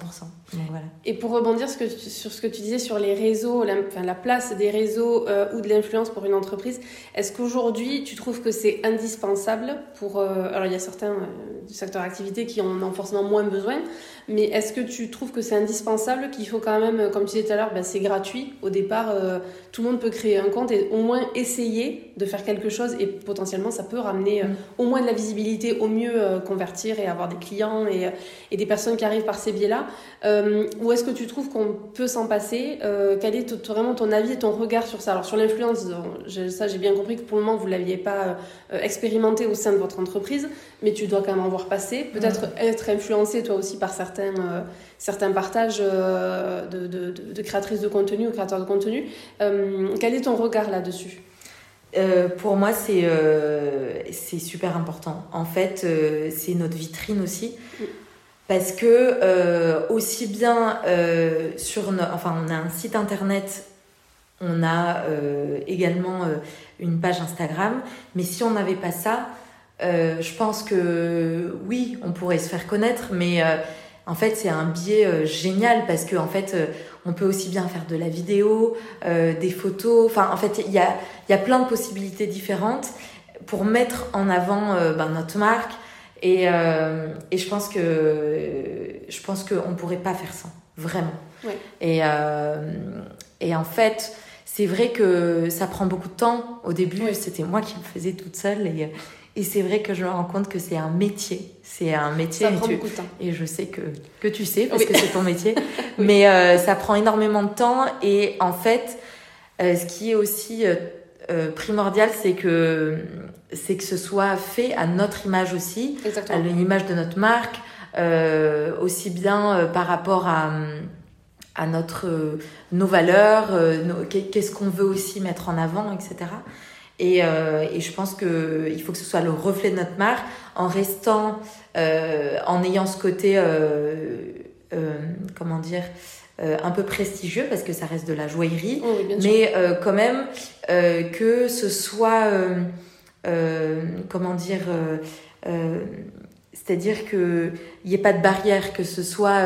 Voilà. Et pour rebondir ce que, sur ce que tu disais sur les réseaux, la, enfin, la place des réseaux euh, ou de l'influence pour une entreprise, est-ce qu'aujourd'hui tu trouves que c'est indispensable pour... Euh, alors il y a certains euh, secteurs d'activité qui en ont forcément moins besoin, mais est-ce que tu trouves que c'est indispensable, qu'il faut quand même, comme tu disais tout à l'heure, ben, c'est gratuit au départ, tout le monde peut créer un compte et au moins essayer de faire quelque chose et potentiellement ça peut ramener mm. au moins de la visibilité, au mieux convertir et avoir des clients et, et, des personnes qui arrivent par ces biais-là. Ou est-ce que tu trouves qu'on peut s'en passer Quel est vraiment ton avis et ton regard sur ça Alors sur l'influence, ça j'ai bien compris que pour le moment vous ne l'aviez pas expérimenté au sein de votre entreprise, mais tu dois quand même en voir passer. Peut-être mm. être influencé toi aussi par certains certains, euh, partages euh, de, de, de, créatrices de contenu ou créateurs de contenu. Euh, quel est ton regard là-dessus pour moi, c'est c'est super important. En fait, c'est notre vitrine aussi. Parce que aussi bien sur nos, enfin on a un site internet on a également une page Instagram mais si on n'avait pas ça je pense que oui on pourrait se faire connaître mais en fait, c'est un biais euh, génial parce que en fait, euh, on peut aussi bien faire de la vidéo, euh, des photos. Enfin, en fait, il y a, y a plein de possibilités différentes pour mettre en avant ben, notre marque. Et, et je pense que je pense qu'on pourrait pas faire ça, vraiment. Et, et en fait, c'est vrai que ça prend beaucoup de temps. Au début, c'était moi qui le faisais toute seule et et c'est vrai que je me rends compte que c'est un métier. C'est un métier. Ça prend beaucoup de temps. Et je sais que, que tu sais, parce que c'est ton métier. [laughs] Mais euh, ça prend énormément de temps. Et en fait, euh, ce qui est aussi euh, primordial, c'est que, c'est que ce soit fait à notre image aussi, à l'image de notre marque, aussi bien par rapport à à notre nos valeurs, qu'est-ce qu'on veut aussi mettre en avant, etc. Et, euh, et, je pense qu'il faut que ce soit le reflet de notre marque en restant, euh, en ayant ce côté, euh, euh comment dire, euh, un peu prestigieux parce que ça reste de la joaillerie, mais euh, quand même que ce soit, comment dire, c'est-à-dire qu'il n'y ait pas de barrière, que ce soit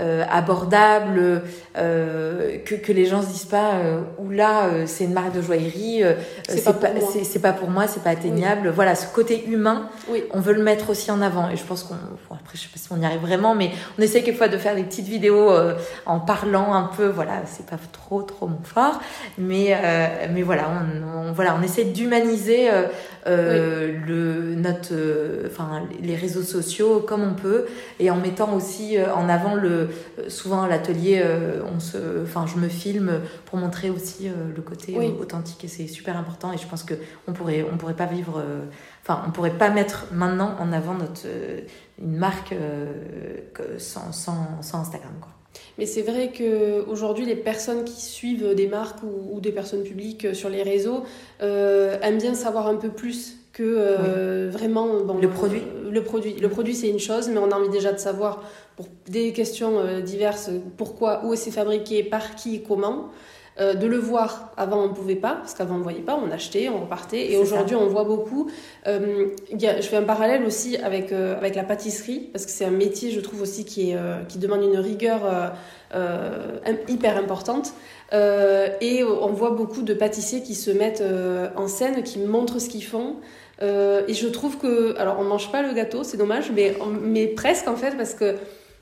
euh, abordable, euh, que, que les gens se disent pas euh, là euh, c'est une marque de joaillerie, euh, c'est pas, c'est pas pour moi, c'est pas atteignable. Voilà, ce côté humain, oui. on veut le mettre aussi en avant. Et je pense qu'on, après je sais pas si on y arrive vraiment, mais on essaie quelquefois de faire des petites vidéos en parlant un peu. Voilà, c'est pas trop trop mon fort, mais mais voilà, on, on, voilà, on essaie d'humaniser le notre, enfin les réseaux sociaux comme on peut et en mettant aussi en avant le euh, souvent à l'atelier, euh, on se, enfin, je me filme pour montrer aussi euh, le côté authentique et c'est super important. Et je pense que on pourrait, on pourrait pas vivre, enfin, on pourrait pas mettre maintenant en avant notre une marque sans, sans, sans Instagram, quoi. Mais c'est vrai qu'aujourd'hui, les personnes qui suivent des marques ou, des personnes publiques sur les réseaux aiment bien savoir un peu plus que vraiment bon, le produit. le produit, le produit c'est une chose, mais on a envie déjà de savoir pour des questions euh, diverses, pourquoi, où c'est fabriqué, par qui, comment. Euh, de le voir, avant on ne pouvait pas, parce qu'avant on ne voyait pas, on achetait, on repartait, et aujourd'hui on voit beaucoup. Euh, y a, je fais un parallèle aussi avec, euh, avec la pâtisserie, parce que c'est un métier, je trouve aussi, qui, est, euh, qui demande une rigueur hyper importante. et on voit beaucoup de pâtissiers qui se mettent en scène, qui montrent ce qu'ils font. Et je trouve que, alors on mange pas le gâteau, c'est dommage, mais, mais presque en fait, parce que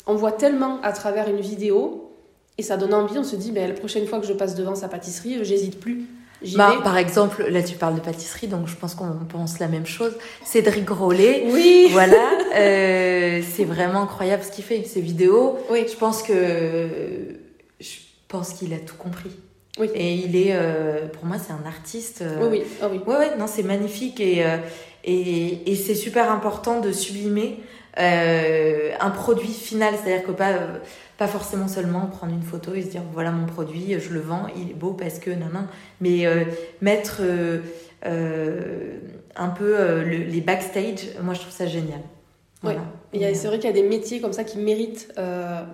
on voit tellement à travers une vidéo et ça donne envie. On se dit, ben, la prochaine fois que je passe devant sa pâtisserie, j'hésite plus. Bah, par exemple, là tu parles de pâtisserie, donc je pense qu'on pense la même chose. Cédric Grolet, oui, [laughs] voilà, euh, c'est vraiment incroyable ce qu'il fait. Ses vidéos, oui. je pense que je pense qu'il a tout compris. Oui. Et il est, euh, pour moi, c'est un artiste. Euh, oui, oui, oh, oui. Ouais, ouais, non, c'est magnifique et, euh, et, et c'est super important de sublimer euh, un produit final, c'est-à-dire que pas, pas forcément seulement prendre une photo et se dire voilà mon produit, je le vends, il est beau parce que non, non, mais mettre un peu le, les backstage, moi je trouve ça génial. Voilà. Ouais. C'est vrai qu'il y a des métiers comme ça qui méritent,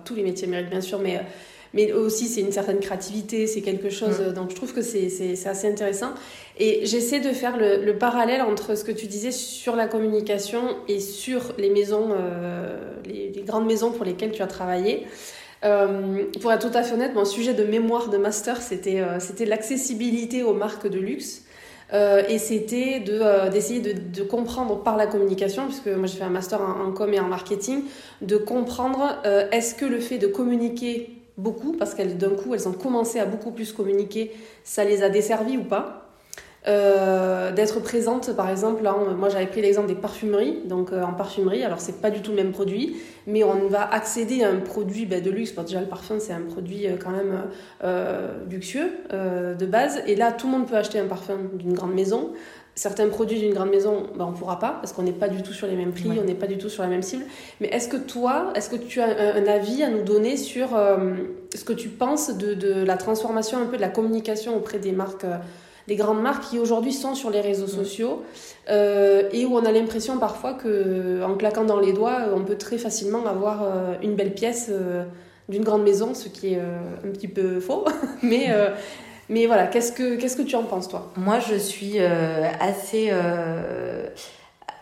tous les métiers méritent bien sûr, mais mais aussi c'est une certaine créativité, c'est quelque chose. Mm. Donc je trouve que c'est assez intéressant. Et j'essaie de faire le, le, parallèle entre ce que tu disais sur la communication et sur les maisons, euh, les, les, grandes maisons pour lesquelles tu as travaillé. Euh, pour être tout à fait honnête, mon sujet de mémoire de master, c'était euh, c'était l'accessibilité aux marques de luxe. Euh, et c'était de, d'essayer de, de, comprendre par la communication, puisque moi j'ai fait un master en, en com et en marketing, de comprendre est-ce que le fait de communiquer beaucoup, parce qu'elles d'un coup elles ont commencé à beaucoup plus communiquer, ça les a desservies ou pas? Euh, d'être présente par exemple moi j'avais pris l'exemple des parfumeries. Donc euh, en parfumerie alors c'est pas du tout le même produit mais on va accéder à un produit bah, de luxe. Bon, déjà le parfum c'est un produit euh, quand même luxueux de base. Et là tout le monde peut acheter un parfum d'une grande maison certains produits d'une grande maison, ben, on ne pourra pas parce qu'on n'est pas du tout sur les mêmes prix, ouais. on n'est pas du tout sur la même cible. Mais est-ce que toi, est-ce que tu as un, un, avis à nous donner sur euh, ce que tu penses de, de, la transformation un peu de la communication auprès des marques, euh, des grandes marques qui aujourd'hui sont sur les réseaux sociaux euh, et où on a l'impression parfois que en claquant dans les doigts, on peut très facilement avoir une belle pièce d'une grande maison, ce qui est un petit peu faux. [laughs] mais, mais voilà, qu'est-ce que, qu'est-ce que tu en penses toi? Moi, je suis assez...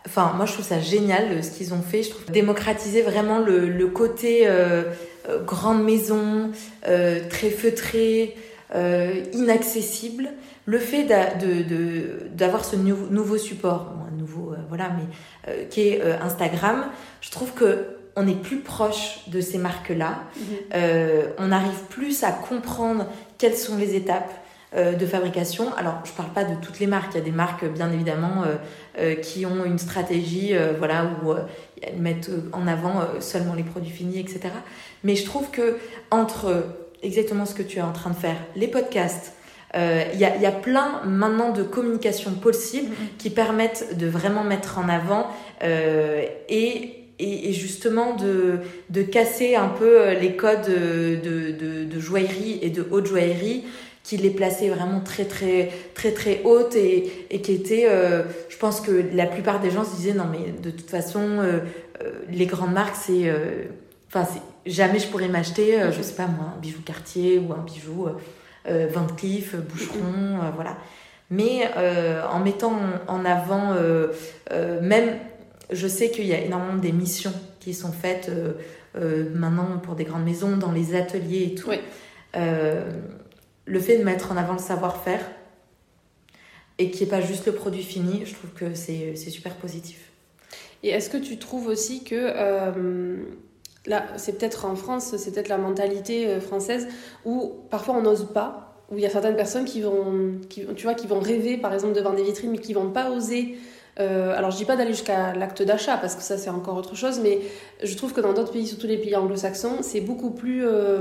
Enfin, moi, je trouve ça génial ce qu'ils ont fait. Je trouve démocratiser vraiment le, le côté grande maison, très feutré, inaccessible le fait d'avoir ce nouveau, support, un nouveau, euh, voilà, mais euh, qui est euh, Instagram, je trouve que on est plus proche de ces marques-là. Mhm. on arrive plus à comprendre quelles sont les étapes de fabrication. Alors, je parle pas de toutes les marques. Il y a des marques, bien évidemment, qui ont une stratégie, voilà, où elles mettent en avant seulement les produits finis, etc. Mais je trouve que entre exactement ce que tu es en train de faire, les podcasts, il euh, y, a, y, a, plein maintenant de communications possibles mm-hmm. qui permettent de vraiment mettre en avant euh, et justement de, de, casser un peu euh, les codes de, de, joaillerie et de haute joaillerie qui les plaçaient vraiment très très très très hautes et, et qui étaient je pense que la plupart des gens se disaient non mais de toute façon les grandes marques c'est enfin jamais je pourrais m'acheter je sais pas moi un bijou Cartier ou un bijou euh, Van Cleef, Boucheron, euh, voilà. Mais euh, en mettant en avant, même, je sais qu'il y a énormément d'émissions qui sont faites maintenant pour des grandes maisons, dans les ateliers et tout. le fait de mettre en avant le savoir-faire et qui n'est pas juste le produit fini, je trouve que c'est super positif. Et est-ce que tu trouves aussi que Là, c'est peut-être en France, c'est peut-être la mentalité euh, française où parfois on n'ose pas, où il y a certaines personnes qui vont, qui, tu vois, qui vont rêver par exemple devant des vitrines, mais qui vont pas oser. Euh, alors je dis pas d'aller jusqu'à l'acte d'achat parce que ça c'est encore autre chose, mais je trouve que dans d'autres pays, surtout les pays anglo-saxons, c'est beaucoup plus euh,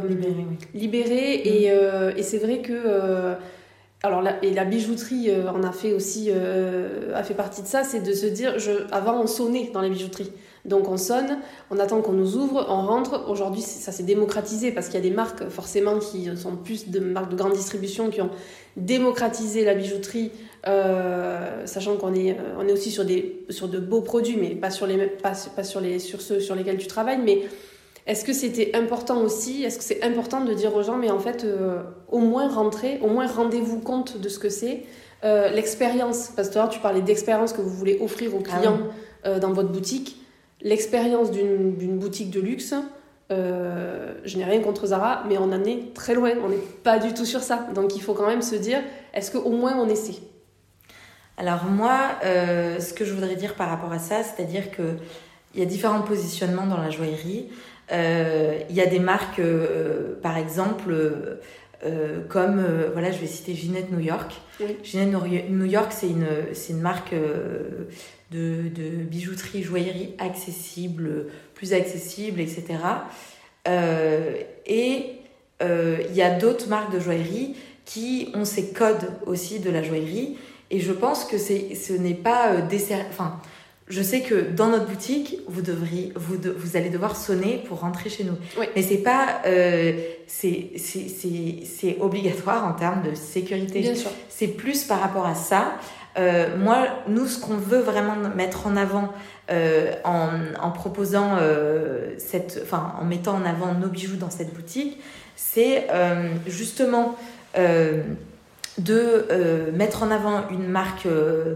libéré, mm. et, et c'est vrai que alors la, et la bijouterie en a fait aussi a fait partie de ça, c'est de se dire je, avant on sonnait dans les bijouteries. Donc on sonne, on attend qu'on nous ouvre, on rentre. Aujourd'hui, ça s'est démocratisé parce qu'il y a des marques forcément qui sont plus de marques de grande distribution qui ont démocratisé la bijouterie, euh, sachant qu'on est, euh, on est aussi sur, des, sur de beaux produits, mais pas sur, les, pas, pas sur, les, sur ceux sur lesquels tu travailles. Mais est-ce que c'était important aussi? Est-ce que c'est important de dire aux gens, mais en fait, euh, au moins rentrez, au moins rendez-vous compte de ce que c'est L'expérience, parce que tu parlais d'expérience que vous voulez offrir aux ah clients dans votre boutique l'expérience d'une boutique de luxe, euh, je n'ai rien contre Zara, mais on en est très loin. On n'est pas du tout sur ça. Donc il faut quand même se dire, est-ce qu'au moins on essaie? Alors moi, euh, ce que je voudrais dire par rapport à ça, c'est-à-dire qu'il y a différents positionnements dans la joaillerie. Euh, il y a des marques, par exemple, comme, voilà, je vais citer Ginette New York. Ginette New York, c'est une, une marque de, de bijouterie, joaillerie accessible, plus accessible, etc. Euh, et euh, il y a d'autres marques de joaillerie qui ont ces codes aussi de la joaillerie. Et je pense que ce n'est pas euh, Enfin, je sais que dans notre boutique, vous, devriez, vous, vous allez devoir sonner pour rentrer chez nous. Mais c'est pas. Euh, c'est obligatoire en termes de sécurité. C'est plus par rapport à ça. Euh, moi, nous, ce qu'on veut vraiment mettre en avant euh, en, en, proposant cette, enfin, en mettant en avant nos bijoux dans cette boutique, c'est justement de mettre en avant une marque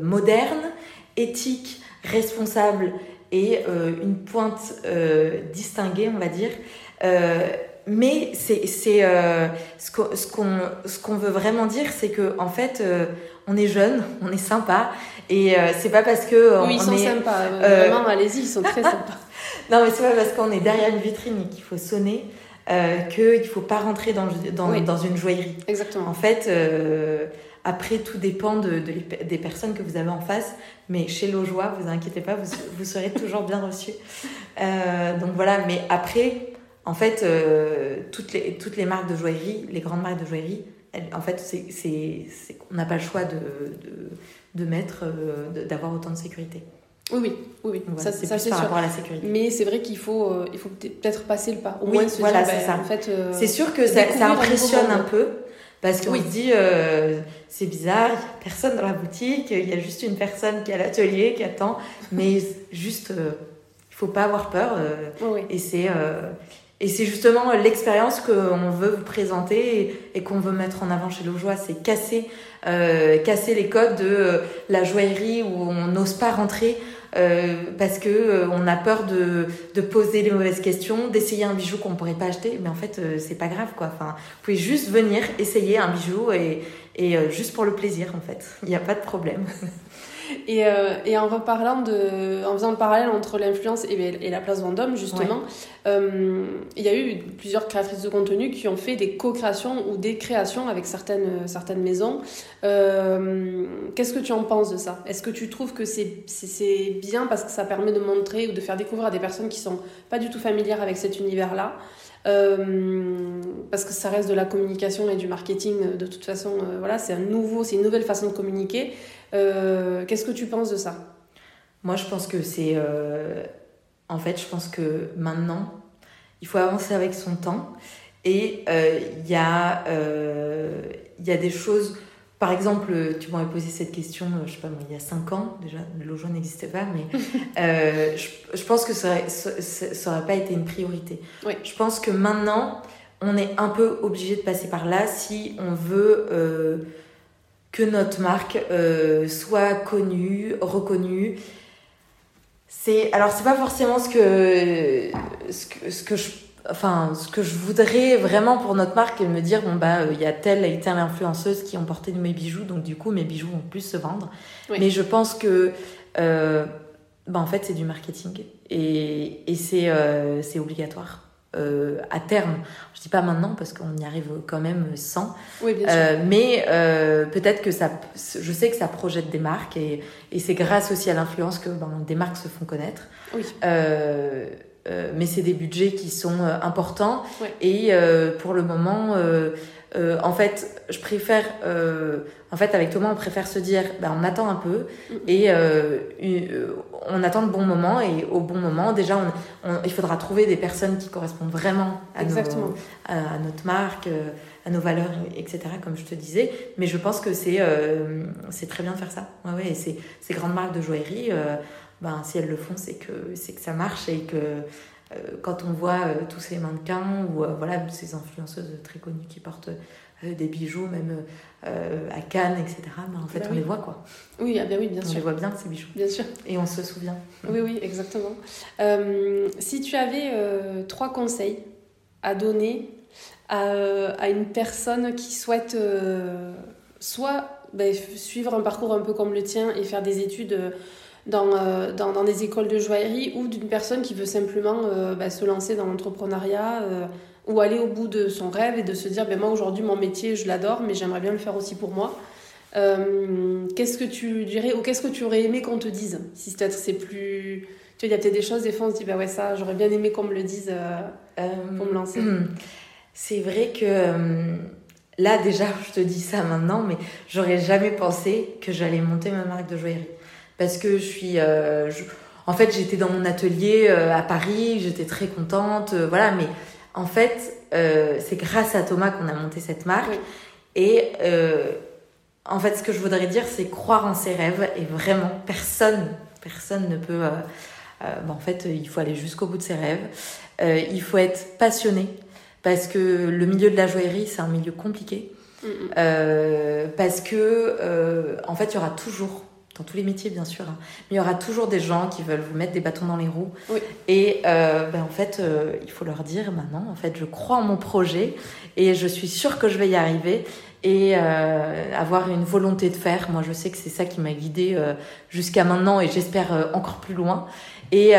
moderne, éthique, responsable et une pointe distinguée, on va dire. Mais c'est euh, ce qu'on ce qu'on veut vraiment dire c'est que en fait euh, on est jeune on est sympa et euh, c'est pas parce que oui ils sont sympas. Vraiment allez-y ils sont très sympas. [laughs] Non mais c'est pas parce qu'on est derrière une vitrine et qu'il faut sonner qu'il ne faut pas rentrer dans, dans, dans, une joaillerie. Exactement. En fait après tout dépend de, des personnes que vous avez en face mais chez Lojoie vous inquiétez pas vous, vous serez toujours bien reçus donc voilà mais après en fait, euh, toutes, les, toutes les marques de joaillerie, les grandes marques de joaillerie, en fait, c'est, on n'a pas le choix de, de, de mettre, euh, d'avoir autant de sécurité. Oui, oui, oui, ça, c'est par rapport à la sécurité. Mais c'est vrai qu'il faut, euh, il faut peut-être passer le pas. Au moins, voilà, c'est ça. En fait, c'est sûr que ça, ça impressionne un peu Parce qu'on se dit, euh, c'est bizarre, il n'y a personne dans la boutique, il y a juste une personne qui est à l'atelier, qui attend. Mais juste, il ne faut pas avoir peur. Et c'est et c'est justement l'expérience qu'on veut vous présenter et, qu'on veut mettre en avant chez Lojoie. C'est casser, euh, casser les codes de euh, la joaillerie où on n'ose pas rentrer euh, parce que euh, on a peur de, poser les mauvaises questions, d'essayer un bijou qu'on pourrait pas acheter. Mais en fait, euh, c'est pas grave quoi. Enfin, vous pouvez juste venir essayer un bijou et, et juste pour le plaisir en fait. Il n'y a pas de problème. [laughs] Et, euh, et, en reparlant de, en faisant le parallèle entre l'influence et, et, la place Vendôme, justement, euh, il y a eu plusieurs créatrices de contenu qui ont fait des co-créations ou des créations avec certaines, certaines maisons. Euh, Qu'est-ce que tu en penses de ça? Est-ce que tu trouves que c'est bien parce que ça permet de montrer ou de faire découvrir à des personnes qui sont pas du tout familières avec cet univers-là? Euh, parce que ça reste de la communication et du marketing de toute façon euh, voilà c'est un nouveau c'est une nouvelle façon de communiquer euh, qu'est-ce que tu penses de ça? Moi, je pense que c'est. Euh, en fait, je pense que maintenant, il faut avancer avec son temps. Et euh, il y, a, il y a des choses. Par exemple, tu m'aurais posé cette question, je sais pas il y a 5 ans, déjà, le logement n'existait pas, mais [laughs] je, je, pense que ça n'aurait pas été une priorité. Oui. Je pense que maintenant, on est un peu obligé de passer par là si on veut que notre marque euh, soit connue, reconnue. C'est alors c'est pas forcément ce que ce que, ce que je enfin ce que je voudrais vraiment pour notre marque et me dire bon bah il y a telle et telle influenceuse qui ont porté mes bijoux donc du coup mes bijoux vont plus se vendre. Mais je pense que euh, bah, en fait c'est du marketing et, et c'est euh, c'est obligatoire. Euh, à terme. Je dis pas maintenant parce qu'on y arrive quand même sans. Oui, bien sûr. Euh, mais euh, peut-être que ça, je sais que ça projette des marques et, et c'est grâce aussi à l'influence que ben, des marques se font connaître. Oui. Mais c'est des budgets qui sont importants et pour le moment, en fait, je préfère en fait, avec Thomas, on préfère se dire, bah, on attend un peu mm. et euh, euh, on attend le bon moment. Et au bon moment, déjà, il faudra trouver des personnes qui correspondent vraiment à, à, notre marque, euh, à nos valeurs, etc., comme je te disais. Mais je pense que c'est c'est très bien de faire ça. Ouais, ouais, et ces, ces grandes marques de joaillerie, ben, si elles le font, c'est que, que ça marche et que quand on voit tous ces mannequins ou voilà, ces influenceuses très connues qui portent des bijoux, même euh, à Cannes, etc. Mais en fait, bah on les voit, quoi. Oui, ah bien oui, bien on sûr. On les voit bien, ces bijoux. Bien sûr. Et on se souvient. Oui, oui, exactement. Euh, si tu avais euh, trois conseils à donner à, à, une personne qui souhaite soit ben, suivre un parcours un peu comme le tien et faire des études dans, dans, dans, des écoles de joaillerie ou d'une personne qui veut simplement ben, se lancer dans l'entrepreneuriat ou aller au bout de son rêve et de se dire ben moi aujourd'hui mon métier je l'adore mais j'aimerais bien le faire aussi pour moi. Euh, qu'est-ce que tu dirais ou qu'est-ce que tu aurais aimé qu'on te dise? Si peut-être c'est plus tu vois il y a peut-être des choses des fois on se dit ben ouais ça j'aurais bien aimé qu'on me le dise euh, euh, pour me lancer. [clears throat] c'est vrai que là déjà je te dis ça maintenant mais j'aurais jamais pensé que j'allais monter ma marque de joaillerie parce que je suis en fait j'étais dans mon atelier à Paris j'étais très contente voilà mais en fait, euh, c'est grâce à Thomas qu'on a monté cette marque. Et euh, en fait, ce que je voudrais dire, c'est croire en ses rêves. Et vraiment, personne, personne ne peut. Euh, bah, en fait, il faut aller jusqu'au bout de ses rêves. il faut être passionné. Parce que le milieu de la joaillerie, c'est un milieu compliqué. parce que, en fait, il y aura toujours dans tous les métiers bien sûr, hein. mais il y aura toujours des gens qui veulent vous mettre des bâtons dans les roues. Et euh, ben, en fait, euh, il faut leur dire maintenant, en fait, je crois en mon projet et je suis sûre que je vais y arriver et euh, avoir une volonté de faire. Moi, je sais que c'est ça qui m'a guidée jusqu'à maintenant et j'espère encore plus loin. Et,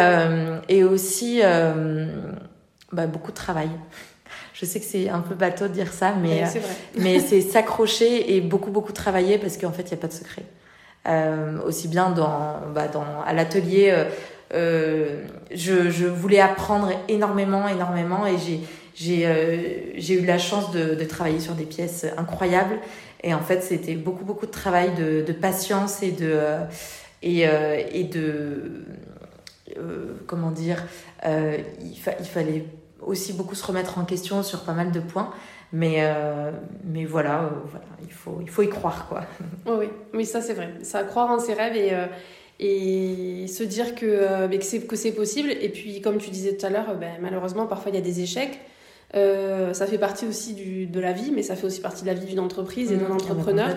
et aussi ben, beaucoup de travail. Je sais que c'est un peu bateau de dire ça, mais, mais c'est s'accrocher et beaucoup, beaucoup travailler parce qu'en fait, il n'y a pas de secret. Euh, aussi bien dans, bah, dans, à l'atelier. Euh, euh, je, je, voulais apprendre énormément, énormément et j'ai j'ai eu la chance de, de, travailler sur des pièces incroyables. Et en fait, c'était beaucoup, beaucoup de travail, de, de patience et de. et, et de. comment dire Il, il fallait aussi beaucoup se remettre en question sur pas mal de points. Mais, mais voilà, voilà il, faut, il faut y croire. Quoi. [laughs] oui, oui, ça c'est vrai. Ça, croire en ses rêves et, et se dire que, que c'est possible. Et puis, comme tu disais tout à l'heure, ben, malheureusement, parfois il y a des échecs. Euh, ça fait partie aussi du, de la vie, mais ça fait aussi partie de la vie d'une entreprise et d'un mmh, entrepreneur.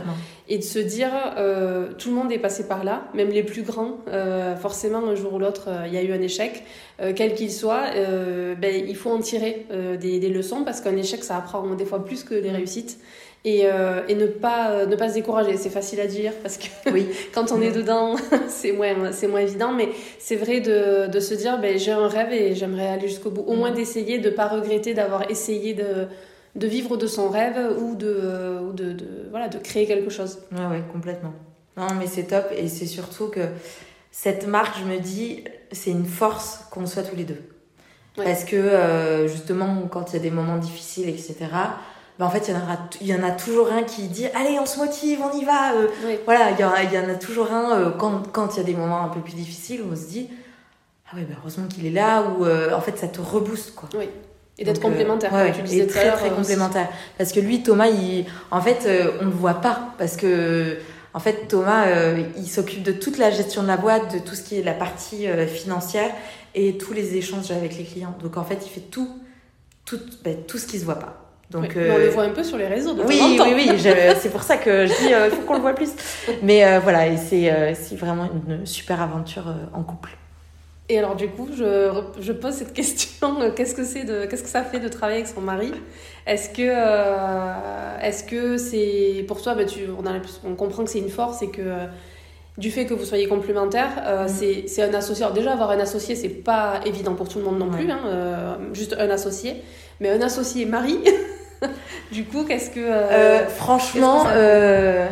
Et de se dire, euh, tout le monde est passé par là, même les plus grands. Euh, forcément, un jour ou l'autre, il y a eu un échec, quel qu'il soit. Ben, il faut en tirer des, des, leçons parce qu'un échec, ça apprend des fois plus que les mmh. Et, euh, et ne, pas, euh, ne pas se décourager. C'est facile à dire parce que oui. [laughs] quand on est dedans, [laughs] c'est moins, moins évident, mais c'est vrai de, de, se dire ben, j'ai un rêve et j'aimerais aller jusqu'au bout. Au moins mm. d'essayer de ne pas regretter d'avoir essayé de, de vivre de son rêve ou de, de, de, voilà, de créer quelque chose. Ouais, ouais, complètement. Non, mais c'est top et c'est surtout que cette marque, je me dis, c'est une force qu'on soit tous les deux. Parce que euh, justement, quand il y a des moments difficiles, etc., bah, en fait, il y, en aura, il y en a toujours un qui dit Allez, on se motive, on y va. Euh. Voilà, il y, en a, il y en a toujours un, euh, quand, quand il y a des moments un peu plus difficiles, où on se dit Ah oui, bah, heureusement qu'il est là, ou euh, en fait, ça te rebooste. Quoi. Oui. Et d'être complémentaire, ouais, tu disais et très, très complémentaire. Parce que lui, Thomas, il, en fait, on ne le voit pas. Parce que, en fait, Thomas, il s'occupe de toute la gestion de la boîte, de tout ce qui est la partie financière et tous les échanges avec les clients. Donc, en fait, il fait tout, tout, ben, tout ce qui ne se voit pas. Donc, On le euh, voit un peu sur les réseaux. De oui, oui, oui, [laughs] c'est pour ça que je dis euh, il faut qu'on le voit plus. Mais euh, voilà, et c'est vraiment une super aventure en couple. Et alors du coup, je, je pose cette question qu'est-ce que c'est de qu'est-ce que ça fait de travailler avec son mari? Est-ce que est-ce que c'est pour toi tu, on, a, on comprend que c'est une force et que du fait que vous soyez complémentaires, mm. c'est un associé. Alors déjà avoir un associé, c'est pas évident pour tout le monde non plus, hein, juste un associé, mais un associé mari. [laughs] [laughs] du coup, qu'est-ce que. Euh, euh, franchement, euh,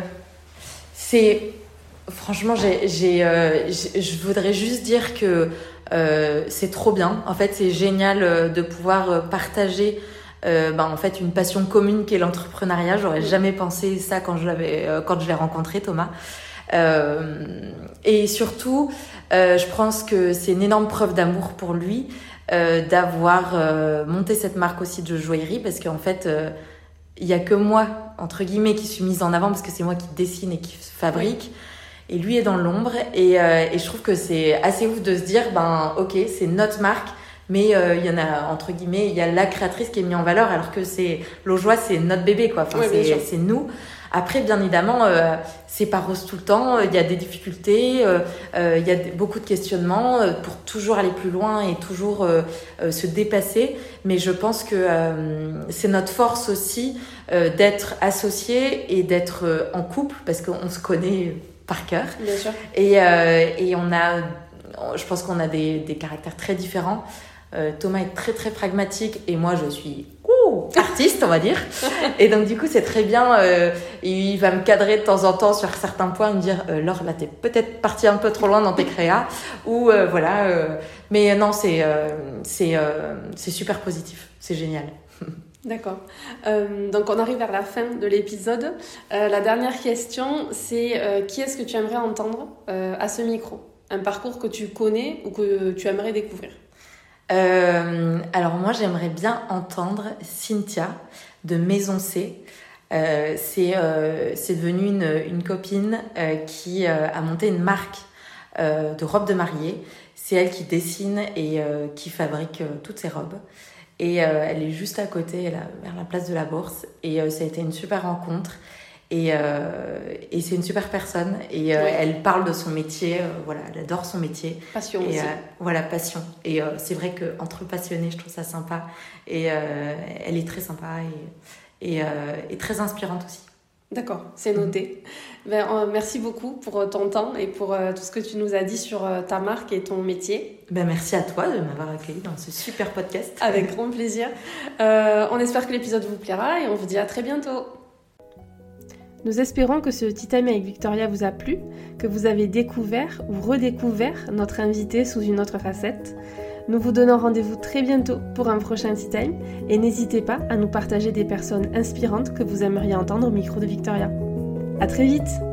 c'est. Franchement, j'ai, je voudrais juste dire que c'est trop bien. En fait, c'est génial de pouvoir partager. Ben, en fait, une passion commune qui est l'entrepreneuriat. J'aurais jamais pensé ça quand je l'avais, quand je l'ai rencontré, Thomas. et surtout, je pense que c'est une énorme preuve d'amour pour lui euh, d'avoir euh, monté cette marque aussi de joaillerie parce qu'en fait, euh, il n'y a que moi, entre guillemets, qui suis mise en avant parce que c'est moi qui dessine et qui fabrique. Et lui est dans l'ombre. Et, et, je trouve que c'est assez ouf de se dire, ben ok, c'est notre marque. Mais il y en a, entre guillemets, il y a la créatrice qui est mise en valeur alors que c'est l'Aujoie, c'est notre bébé, quoi. Enfin, c'est nous. Après, bien évidemment, euh, c'est pas rose tout le temps. Il y a des difficultés, euh, euh, il y a beaucoup de questionnements pour toujours aller plus loin et toujours se dépasser. Mais je pense que c'est notre force aussi d'être associés et d'être en couple parce qu'on se connaît par cœur. Bien sûr. Et, et on a, je pense qu'on a des, des, caractères très différents. Thomas est très très pragmatique et moi je suis artiste, on va dire. [laughs] Et donc, du coup, c'est très bien. Euh, il va me cadrer de temps en temps sur certains points, me dire euh, Laure, là, t'es peut-être partie un peu trop loin dans tes créas. Ou euh, voilà. mais non, c'est c'est super positif. C'est génial. [laughs] D'accord. donc on arrive vers la fin de l'épisode. la dernière question, c'est qui est-ce que tu aimerais entendre à ce micro? Un parcours que tu connais ou que tu aimerais découvrir? Euh, alors moi j'aimerais bien entendre Cynthia de Maison C. Euh, c'est euh, devenu une, une copine euh, qui a monté une marque de robes de mariée. C'est elle qui dessine et qui fabrique toutes ses robes. Et elle est juste à côté, elle vers la place de la Bourse. Et ça a été une super rencontre. Et, euh, et c'est une super personne et euh, elle parle de son métier, euh, voilà, elle adore son métier. Passion et, aussi. voilà, passion. Et c'est vrai qu'entre passionnés, je trouve ça sympa. Et elle est très sympa et, et, et très inspirante aussi. D'accord, c'est noté. Ben, merci beaucoup pour ton temps et pour tout ce que tu nous as dit sur ta marque et ton métier. Ben, merci à toi de m'avoir accueilli dans ce super podcast. Avec grand plaisir. on espère que l'épisode vous plaira et on vous dit à très bientôt. Nous espérons que ce petit ami avec Victoria vous a plu, que vous avez découvert ou redécouvert notre invité sous une autre facette. Nous vous donnons rendez-vous très bientôt pour un prochain Tea Time et n'hésitez pas à nous partager des personnes inspirantes que vous aimeriez entendre au micro de Victoria. À très vite